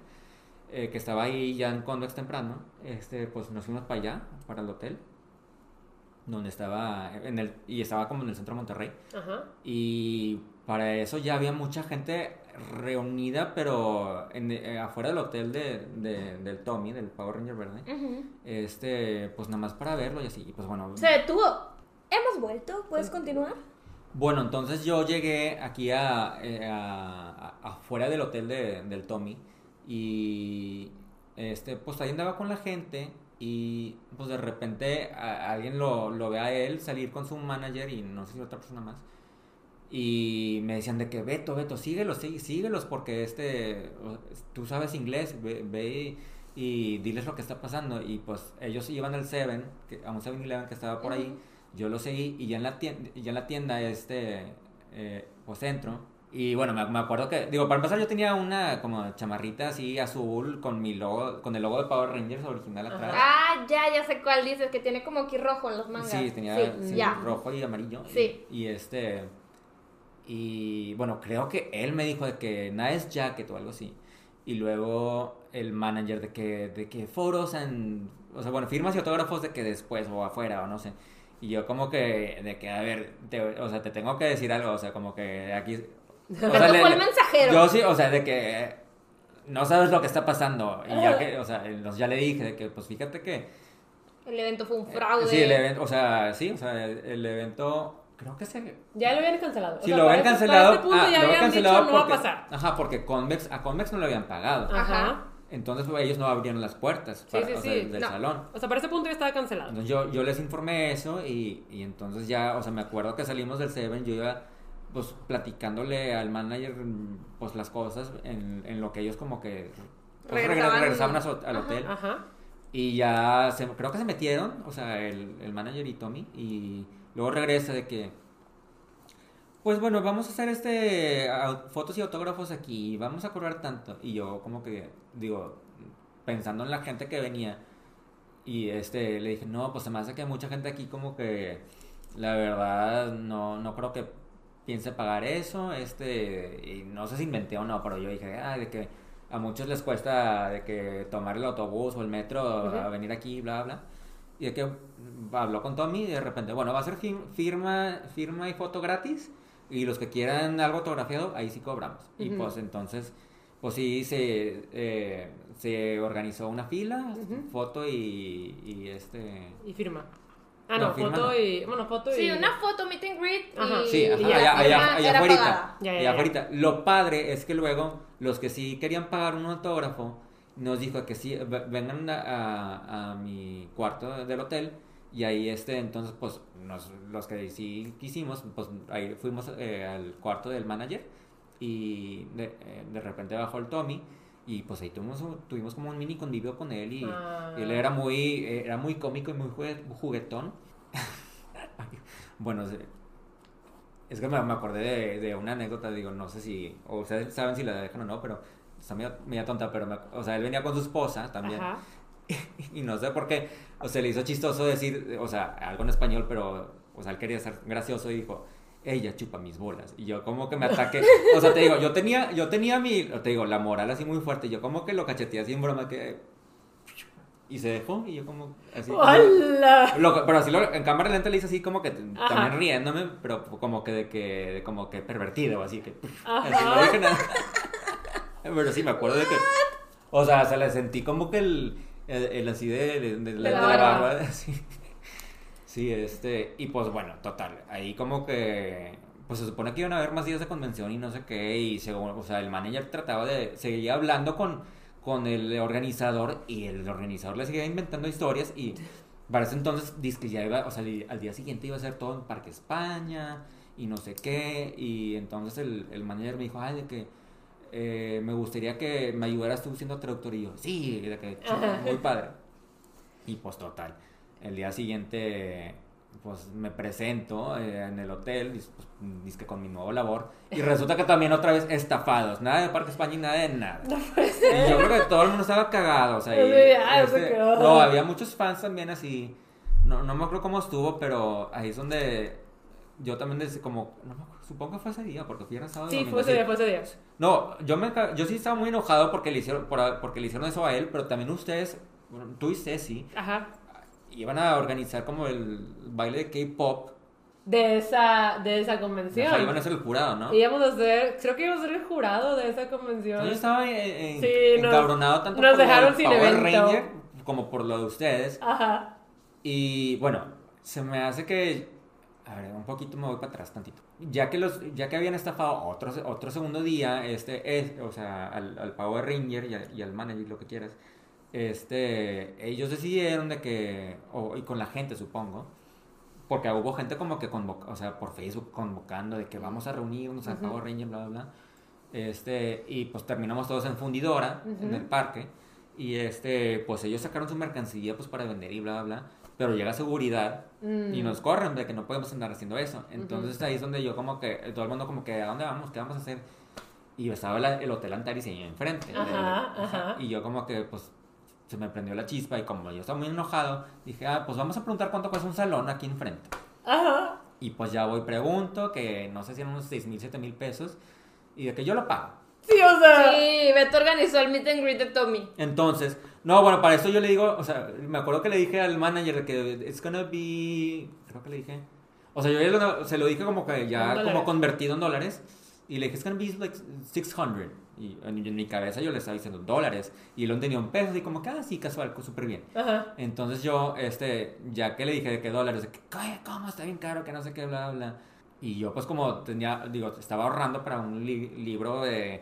C: eh, que estaba ahí ya en Convex temprano. Este, pues nos fuimos para allá, para el hotel. Donde estaba, en el, y estaba como en el centro de Monterrey.
B: Ajá.
C: Y para eso ya había mucha gente reunida, pero en, eh, afuera del hotel de, de- del Tommy, del Power Ranger verde. Este, pues nada más para verlo y así. Y pues bueno.
A: Se detuvo. Hemos vuelto. ¿Puedes continuar?
C: Bueno, entonces yo llegué aquí a, eh, a- a- afuera del hotel de- del Tommy. Y este, pues ahí andaba con la gente. Y pues de repente a- alguien lo, lo ve a él salir con su manager y no sé si otra persona más. Y me decían de que Beto, Beto, síguelos, sí, síguelos porque este, tú sabes inglés, ve, ve y, y diles lo que está pasando. Y pues ellos iban al Seven, que, a un 7-Eleven que estaba por ahí. Yo lo seguí y ya en la tienda, ya en la tienda este, eh, pues entro Y bueno, me, me acuerdo que, digo, para empezar yo tenía una como chamarrita así azul con mi logo, con el logo de Power Rangers original atrás.
A: Ah, ya, ya sé cuál dices, que tiene como aquí rojo en las mangas.
C: Sí, tenía
A: Sí,
C: sí,
A: ya.
C: rojo y amarillo.
A: Sí.
C: Y, y este. Y bueno, creo que él me dijo de que Nice Jacket o algo así. Y luego el manager de que, de que foros en. O sea, bueno, firmas y autógrafos de que después o afuera o no sé. Y yo como que, de que, a ver, te, o sea, te tengo que decir algo, o sea, como que aquí... O sea, le-
A: el mensajero.
C: Yo sí, o sea, de que no sabes lo que está pasando. Y ya que, o sea, los- ya le dije de que, pues fíjate que
A: El evento fue un fraude.
C: Sí, el evento, o sea, sí, o sea, el, el evento, creo que se...
B: Ya lo habían cancelado. O
C: Si
B: sea,
C: lo habían
B: este-
C: cancelado,
B: este punto
C: ah,
B: ya
C: lo habían cancelado
B: dicho no va a pasar.
C: Ajá, porque Convex, a Convex no le habían pagado.
B: Ajá.
C: Entonces pues, ellos no abrieron las puertas
B: Sí,
C: para-
B: sí,
C: o sea,
B: sí.
C: del
B: No.
C: salón.
B: O sea, para ese punto ya estaba cancelado.
C: Entonces yo, yo les informé eso y, y entonces ya, o sea, me acuerdo que salimos del Seven, yo iba pues platicándole al manager pues las cosas en, en lo que ellos como que pues, regre-
A: Regresaban-
C: regresaban a su- al
A: Ajá.
C: hotel.
B: Ajá.
C: Y ya se- creo que se metieron, o sea, el, el manager y Tommy, y luego regresa de que, pues bueno, vamos a hacer este fotos y autógrafos aquí, vamos a cobrar tanto. Y yo como que, digo, pensando en la gente que venía, y este, le dije, no, pues se me hace que mucha gente aquí como que, la verdad, no, no creo que piense pagar eso, este, y no sé si inventé o no, pero yo dije, ah, de que a muchos les cuesta de que tomar el autobús o el metro a
B: Ujú.
C: venir aquí, bla, bla. Y de que habló con Tommy y de repente, bueno, va a ser fir- firma, firma y foto gratis. Y los que quieran algo autografiado, ahí sí cobramos. Y
B: Ujú.
C: pues entonces, pues sí, se, eh, se organizó una fila,
B: Ujú.
C: foto y, y este...
B: Y firma. Ah,
C: No,
B: no,
C: firma
B: foto
C: no.
B: y. Bueno, foto y.
A: Sí, una foto, meet and greet.
B: Ajá.
A: Y,
C: Sí,
A: y
C: ajá,
A: la
C: allá, allá, allá
A: era
C: afuera. allá afuera. Lo padre es que luego los que sí querían pagar un autógrafo nos dijo que sí, ve- vengan a, a- a mi cuarto del hotel y ahí este, entonces pues nos- los que sí quisimos, pues ahí fuimos eh, al cuarto del manager y de, eh, de repente bajó el Tommy y pues ahí tuvimos, tuvimos como un mini convivio con él y,
B: Ah.
C: y él era muy, era muy cómico y muy jugue- juguetón. [LAUGHS] bueno, es que me, me acordé de, de una anécdota, digo, no sé si, o ustedes saben si la dejan o no, pero está medio, medio tonta, pero me- o sea, él venía con su esposa también,
B: Ajá. [LAUGHS]
C: y no sé por qué, o sea, le hizo chistoso decir, o sea, algo en español, pero, o sea, él quería ser gracioso y dijo, ella chupa mis bolas, y yo como que me ataqué, o sea, te digo, yo tenía, yo tenía mi, te digo, la moral así muy fuerte, yo como que lo cacheteé así en broma, que, y se dejó, y yo como, así,
B: ¡Hola!
C: lo- pero así lo- en cámara lenta le hice así como que
B: Ajá.
C: también riéndome, pero como que de que como que pervertido, así que así no dije nada. Pero sí me acuerdo de que o sea, se le sentí como que el, el, así de, de, de la,
B: De la barba. [LAUGHS]
C: así. Sí, este, y pues bueno, total, ahí como que pues se supone que iban a haber más días de convención y no sé qué, y según, o sea, el manager trataba de, seguía hablando con, con el organizador y el organizador le seguía inventando historias y para ese entonces dice que ya iba, o sea, al al día siguiente iba a ser todo en Parque España y no sé qué, y entonces el, el manager me dijo, ay, de que eh, me gustaría que me ayudaras tú siendo traductor y yo, sí, que muy padre. Y pues total, el día siguiente pues me presento eh, en el hotel, dis- pues, dizque con mi nuevo labor, y [LAUGHS] resulta que también otra vez estafados, nada de Parque España y nada de nada. Y yo creo que todo el mundo estaba cagado, o sea, [LAUGHS] y,
B: ah, eso
C: este, no, había muchos fans también así, no, no me acuerdo cómo estuvo, pero ahí es donde yo también desde como, no me acuerdo, supongo que fue ese día, porque fui sábado.
B: Sí, fue ese día, fue ese día.
C: No, yo, me, yo sí estaba muy enojado porque le hicieron, por- porque le hicieron eso a él, pero también ustedes, tú y Ceci,
B: Ajá.
C: iban a organizar como el baile de K-pop.
B: De esa, de esa
C: O
B: convención.
C: sea, iban a ser el jurado, ¿no?
B: Íbamos a ser, creo que íbamos a ser el jurado de esa convención.
C: Yo estaba en- en-
B: Sí, nos-
C: encabronado tanto
B: nos
C: por
B: dejaron
C: del
B: sin
C: Power
B: evento.
C: Ranger como por lo de ustedes.
B: Ajá.
C: Y bueno, se me hace que. A ver, un poquito me voy para atrás tantito. Ya que los, ya que habían estafado otro, otro segundo día, este es, o sea, al, al Power Ranger y al, y al manager, lo que quieras, este, ellos decidieron de que, y con la gente supongo, porque hubo gente como que convoca, o sea, por Facebook convocando de que vamos a reunirnos al
B: Ujú.
C: Power Ranger, bla, bla, bla. Este, y pues terminamos todos en fundidora, en
B: Ujú.
C: el parque. Y este, pues ellos sacaron su mercancía pues para vender y bla, bla. Pero llega seguridad
B: Mm.
C: y nos corren de que no podemos andar haciendo eso. Entonces ahí es donde yo como que, todo el mundo como que, ¿a dónde vamos? ¿Qué vamos a hacer? Y estaba la- el Hotel Antares ahí enfrente.
B: Ajá,
C: Eh,
B: ajá.
C: Y yo como que, pues, se me prendió la chispa y como yo estaba muy enojado, dije, ah, pues vamos a preguntar cuánto cuesta un salón aquí enfrente.
B: Ajá.
C: Y pues ya voy, pregunto, que no sé si eran unos 6 mil, 7 mil pesos, y de que yo lo pago.
B: Sí, o sea.
A: Sí, Beto organizó el meet and greet de Tommy.
C: Entonces, no, bueno, para eso yo le digo, o sea, me acuerdo que le dije al manager que it's gonna be, creo que le dije, o sea, yo ya lo- se lo dije como que ya como convertido en dólares, y le dije, it's gonna be like 600, y en, mi cabeza yo le estaba diciendo dólares, y él lo tenía en pesos, y como que, ah, sí, casual, súper bien.
B: Ajá.
C: Entonces yo, este, ya que le dije de que dólares, de que, "Ay, ¿cómo está bien caro? Que no sé qué, bla, bla, bla. Y yo, pues, como tenía, digo, estaba ahorrando para un li- libro de,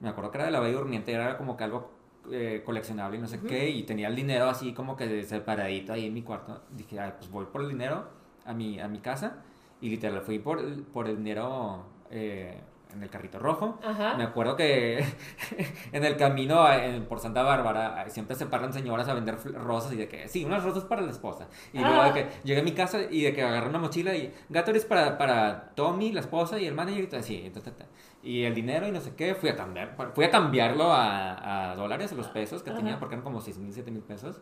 C: me acuerdo que era de la Bella Durmiente, era como que algo eh, coleccionable y no sé qué, y tenía el dinero así como que separadito ahí en mi cuarto. Dije, ay, pues voy por el dinero a mi, a mi casa, y literal fui por, por el dinero eh, en el carrito rojo.
B: Ajá.
C: Me acuerdo que [LAUGHS] en el camino en- por Santa Bárbara siempre se paran señoras a vender rosas y de que, sí, unas rosas para la esposa. Y luego
B: Ah.
C: de que llegué a mi casa y de que agarré una mochila y Gatorade para, para Tommy, la esposa y el manager y todo así. ta. Y el dinero y no sé qué, fui a cambiar, fui a cambiarlo a, a dólares, a los pesos que
B: Ajá.
C: tenía, porque eran como 6 mil, 7 mil pesos.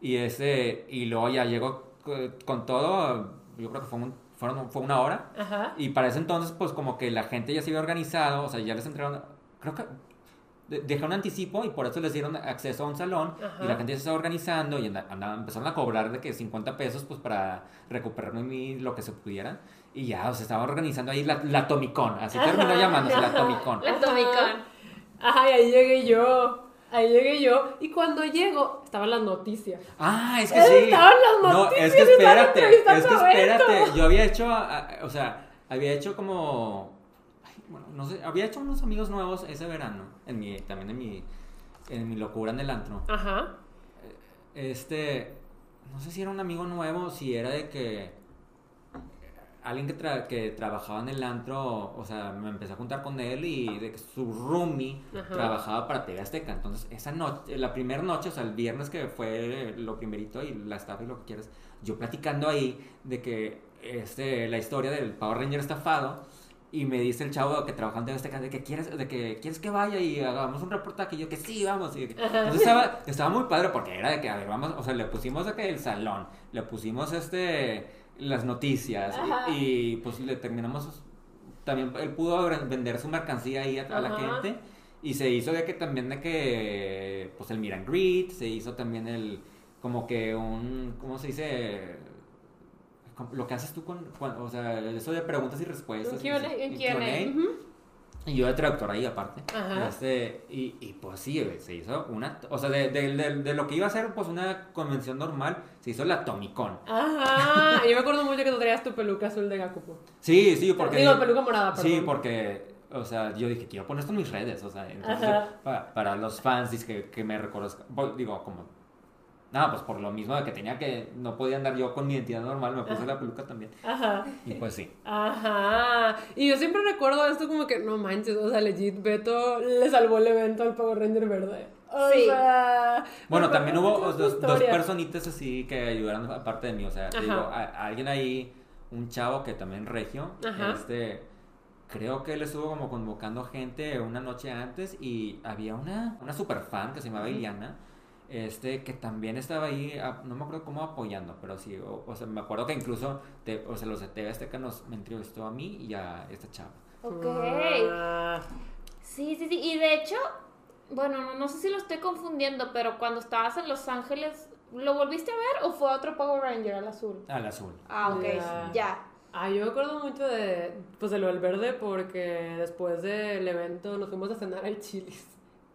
C: Y, ese, y luego ya llegó co- con todo, yo creo que fue, un- fueron, fue una hora.
B: Ajá.
C: Y para ese entonces, pues como que la gente ya se había organizado, o sea, ya les entraron, creo que de- dejaron anticipo y por eso les dieron acceso a un salón
B: Ajá.
C: y la gente se estaba organizando y anda- andaban- empezaron a cobrar de que 50 pesos pues para recuperar lo que se pudiera y ya, o sea, estaba organizando ahí la, la Tomicón, así terminó llamándose la Tomicón.
A: La Tomicón.
B: Ajá, y ahí llegué yo. Ahí llegué yo. Y cuando llego, estaban las noticias.
C: Ah, es que sí.
B: Estaban las
C: No,
B: noticias
C: es que espérate, es que espérate. Yo había hecho, o sea, había hecho como, ay, bueno, no sé, había hecho unos amigos nuevos ese verano, en mi, también en mi, en mi locura en el antro.
B: Ajá.
C: Este, no sé si era un amigo nuevo, si era de que alguien que, tra- que trabajaba en el antro, o sea, me empecé a juntar con él y de que su roomie
B: Ajá.
C: trabajaba para TV Azteca. Entonces, esa noche, la primera noche, o sea, el viernes que fue lo primerito y la estafa y lo que quieras, yo platicando ahí de que este, la historia del Power Ranger estafado. Y me dice el chavo que trabajaba en TV Azteca de que quieres, de que quieres que vaya y hagamos un reportaje. Y yo que sí, vamos. Y que- entonces estaba, estaba muy padre porque era de que, a ver, vamos, o sea, le pusimos de que el salón, le pusimos este, las noticias y, y, pues le terminamos, también él pudo vender su mercancía ahí a, a la gente y se hizo de que también de que, pues el and greet, se hizo también el, como que un, ¿cómo se dice? Lo que haces tú con, con- o sea, eso de preguntas y respuestas. Y- y.
B: Ujú.
C: Y yo de traductor ahí aparte.
B: Ajá.
C: Este, y, y pues sí, se hizo una, o sea, de, de, de, de lo que iba a ser pues una convención normal, se hizo la Tomicon.
B: Ajá. [LAUGHS] Yo me acuerdo mucho que tú traías tu peluca azul de Gakupo.
C: Sí, sí, porque...
B: Digo, peluca morada, perdón.
C: Sí, porque, o sea, yo dije, quiero poner esto en mis redes, o sea, entonces, para, para los fans que, que me reconozcan, Bueno, digo, como, nada, pues por lo mismo de que tenía que, no podía andar yo con mi identidad normal, me puse
B: Ajá.
C: la peluca también,
B: Ajá.
C: y pues sí.
B: Ajá. Y yo siempre recuerdo esto como que, no manches, o sea, legit, Beto le salvó el evento al Power Ranger verde. O
A: Sí.
B: sea...
C: Bueno, también hubo dos, dos personitas así que ayudaron aparte de mí, o sea, te
B: Ajá.
C: digo, a- a alguien ahí, un chavo que también regio,
B: Ajá.
C: este, creo que él estuvo como convocando gente una noche antes y había una, una super fan que se llamaba. Iliana, este, que también estaba ahí, a- no me acuerdo cómo apoyando, pero sí, o, o sea, me acuerdo que incluso, te- o sea, los de TV Azteca nos me entrevistó a mí y a esta chava.
A: Ok.
B: Ah.
A: Sí, sí, sí. Y de hecho, bueno, no, no sé si lo estoy confundiendo, pero cuando estabas en Los Ángeles, ¿lo volviste a ver o fue otro Power Ranger al azul?
C: Al azul.
A: Ah, ok,
B: Ya.
A: ya.
B: Ah, yo me acuerdo mucho de, pues, de lo del verde porque después del evento nos fuimos a cenar al Chili's.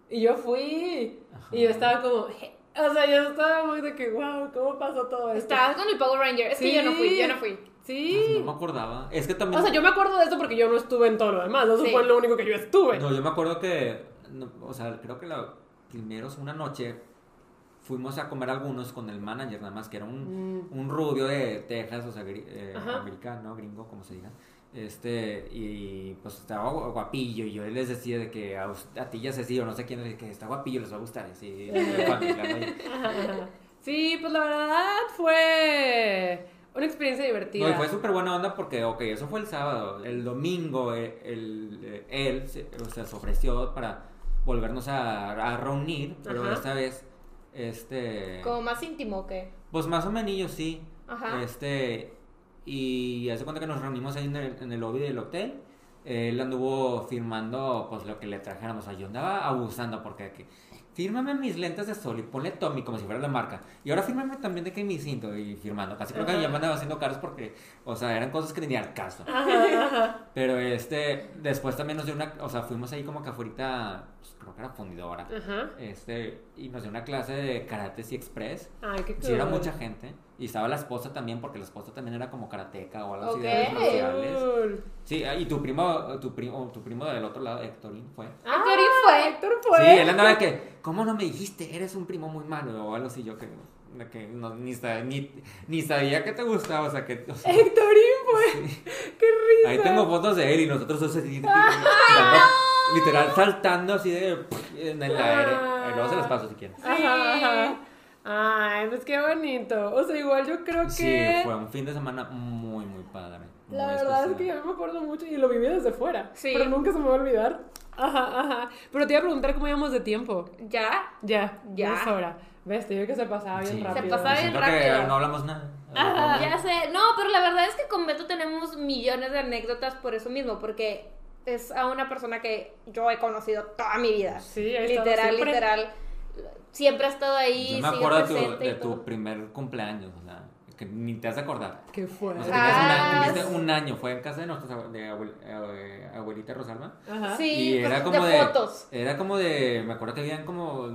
B: Y yo fui.
C: Ajá.
B: Y yo estaba como, o sea, yo estaba muy de que, wow, ¿cómo pasó todo esto?
A: Estabas con el Power Ranger. Es que yo no fui, yo no fui.
B: Sí.
C: No me acordaba. Es que también...
B: O sea, yo me acuerdo de esto porque yo no estuve en todo lo demás. Eso
A: Sí.
B: fue lo único que yo estuve.
C: No, yo me acuerdo que, no, o sea, creo que la primeros una noche fuimos a comer algunos con el manager, nada más que era un,
B: Mm.
C: un rubio de Texas, o sea, eh, americano, gringo, como se diga. Este, y pues estaba gu- guapillo, y yo les decía de que a, a ti ya se sí, o no sé quién, que está guapillo, les va a gustar, y [LAUGHS]
B: Sí, pues la verdad fue una experiencia divertida.
C: No, y fue súper buena onda porque, ok, eso fue el sábado. El domingo, el, eh, él se, o sea, se ofreció para volvernos a, a reunir, pero
B: Ajá.
C: esta vez, este...
A: Como más íntimo que.
C: Pues más o menos, sí.
A: Ajá.
C: Este, y hace cuenta que nos reunimos ahí en el, en el lobby del hotel. Él anduvo firmando pues lo que le trajéramos. O sea, yo andaba abusando porque que, fírmame mis lentes de sol y ponle Tommy como si fuera la marca. Y ahora fírmame también de que mi cinto y firmando. Casi creo que ya me andaba haciendo caros porque, o sea, eran cosas que tenían caso.
B: Ajá, ajá.
C: Pero este, después también nos dio una, o sea, fuimos ahí como que afuera, pues, creo que era fundidora.
B: Ajá.
C: Este, y nos dio una clase de karate y express.
B: Ay, qué cool.
C: Sí, era mucha gente. Y estaba la esposa también, porque la esposa también era como karateca o algo así de artes marciales. Sí, y tu primo, tu primo, tu primo del otro lado, Héctorín, fue.
B: Ah,
A: Héctor fue.
B: Héctor fue.
C: Sí, él andaba de que, ¿cómo no me dijiste? Eres un primo muy malo o algo así, yo que, que no, ni, sa- ni, ni sabía que te gustaba, o sea, que... o sea,
B: Héctorín fue. [LAUGHS] Qué risa.
C: ahí tengo fotos de él y nosotros dos así, [LAUGHS] literal saltando así de, en el aire. Luego se los paso si quieren.
B: Ajá, ajá. Ay, pues qué bonito. O sea, igual yo creo que.
C: Sí, fue un fin de semana muy, muy padre. muy
B: La verdad es que
C: especial.
B: yo me acuerdo mucho y lo viví desde fuera.
A: Sí.
B: Pero nunca se me va a olvidar. Ajá, ajá. Pero te iba a preguntar cómo íbamos de tiempo.
A: Ya.
B: Ya, ya es hora. Ves, te digo que se pasaba bien
C: Sí.
B: rápido.
A: Se pasaba bien
C: Siento que
A: rápido.
C: no hablamos nada.
B: Ajá.
A: Ya sé, no, pero la verdad es que con Beto tenemos millones de anécdotas por eso mismo, porque es a una persona que yo he conocido toda mi vida.
B: Sí,
A: literal, literal. Siempre ha estado ahí,
C: Yo me
A: sigue
C: acuerdo de tu, de tu primer cumpleaños, o sea, que ni te has de acordar.
B: ¿Qué fue?
C: O sea,
A: Ah,
C: tenías un, año,
A: sí.
C: tuviste un año, fue en casa de nuestra de abuel- eh, abuelita Rosalba.
B: Ajá.
A: Sí,
C: y
A: pues,
C: era como
A: de
C: de,
A: fotos.
C: Era como de. Me acuerdo que habían como.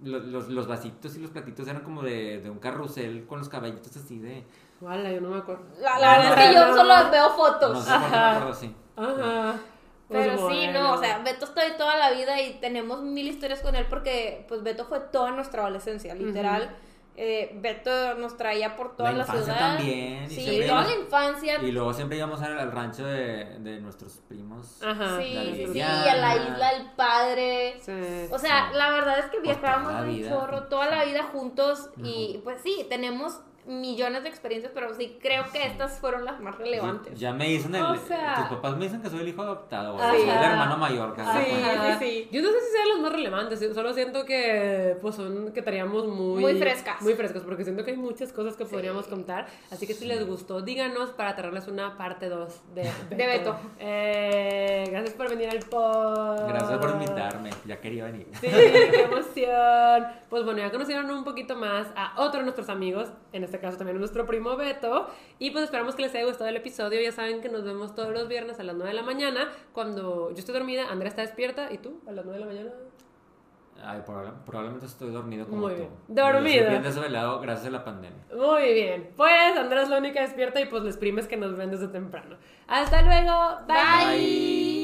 C: Los, los, los vasitos y los platitos eran como de, de un carrusel con los caballitos así de.
B: Wala, yo no me acuerdo.
A: La, la verdad es que yo
B: No.
A: solo veo
C: No
A: fotos.
C: por qué me acuerdo así.
B: Ajá. Pues
A: Pero sí,
B: bueno.
A: no, o sea, Beto está de toda la vida y tenemos mil historias con él porque, pues, Beto fue toda nuestra adolescencia, literal. Eh, Beto nos traía por toda
C: La
A: la, ciudad.
C: también,
A: Sí, toda
C: íbamos-
A: la infancia.
C: Y luego siempre íbamos al, al rancho de, de nuestros primos.
B: Ajá.
A: Sí, sí, sí, a la isla del padre.
B: Sí.
A: O sea,
C: Sí.
A: la verdad es que
C: Pues
A: viajábamos un chorro toda la vida juntos y pues sí, tenemos millones de experiencias, pero sí creo que estas fueron las más relevantes.
C: Ya me dicen el.
B: O sea-
C: tus papás me dicen que soy el hijo adoptado, o soy el hermano mayor. que
A: Sí, sí, sí.
B: Yo no sé si sean los más relevantes, solo siento que pues son que estaríamos muy
A: Muy frescas.
B: Muy frescas porque siento que hay muchas cosas que podríamos contar, así que si les gustó, díganos para traerles una parte 2 de Beto. [LAUGHS]
A: De Beto.
B: Eh, gracias por venir al pod.
C: Gracias por invitarme, ya quería venir.
B: Sí, qué emoción. [LAUGHS] Pues bueno, ya conocieron un poquito más a otro de nuestros amigos, en este caso también a nuestro primo Beto. Y pues esperamos que les haya gustado el episodio. Ya saben que nos vemos todos los viernes a las 9 de la mañana. Cuando yo estoy dormida, Andrea está despierta. ¿Y tú? ¿A las 9 de la mañana?
C: Ay, probable- probablemente estoy dormido como
B: Muy
C: tú.
B: bien.
C: Yo
B: Dormido.
C: Estoy bien desvelado gracias a la pandemia.
B: Muy bien. Pues Andrea es la única despierta y pues les primes que nos ven desde temprano. Hasta luego. Bye.
A: Bye.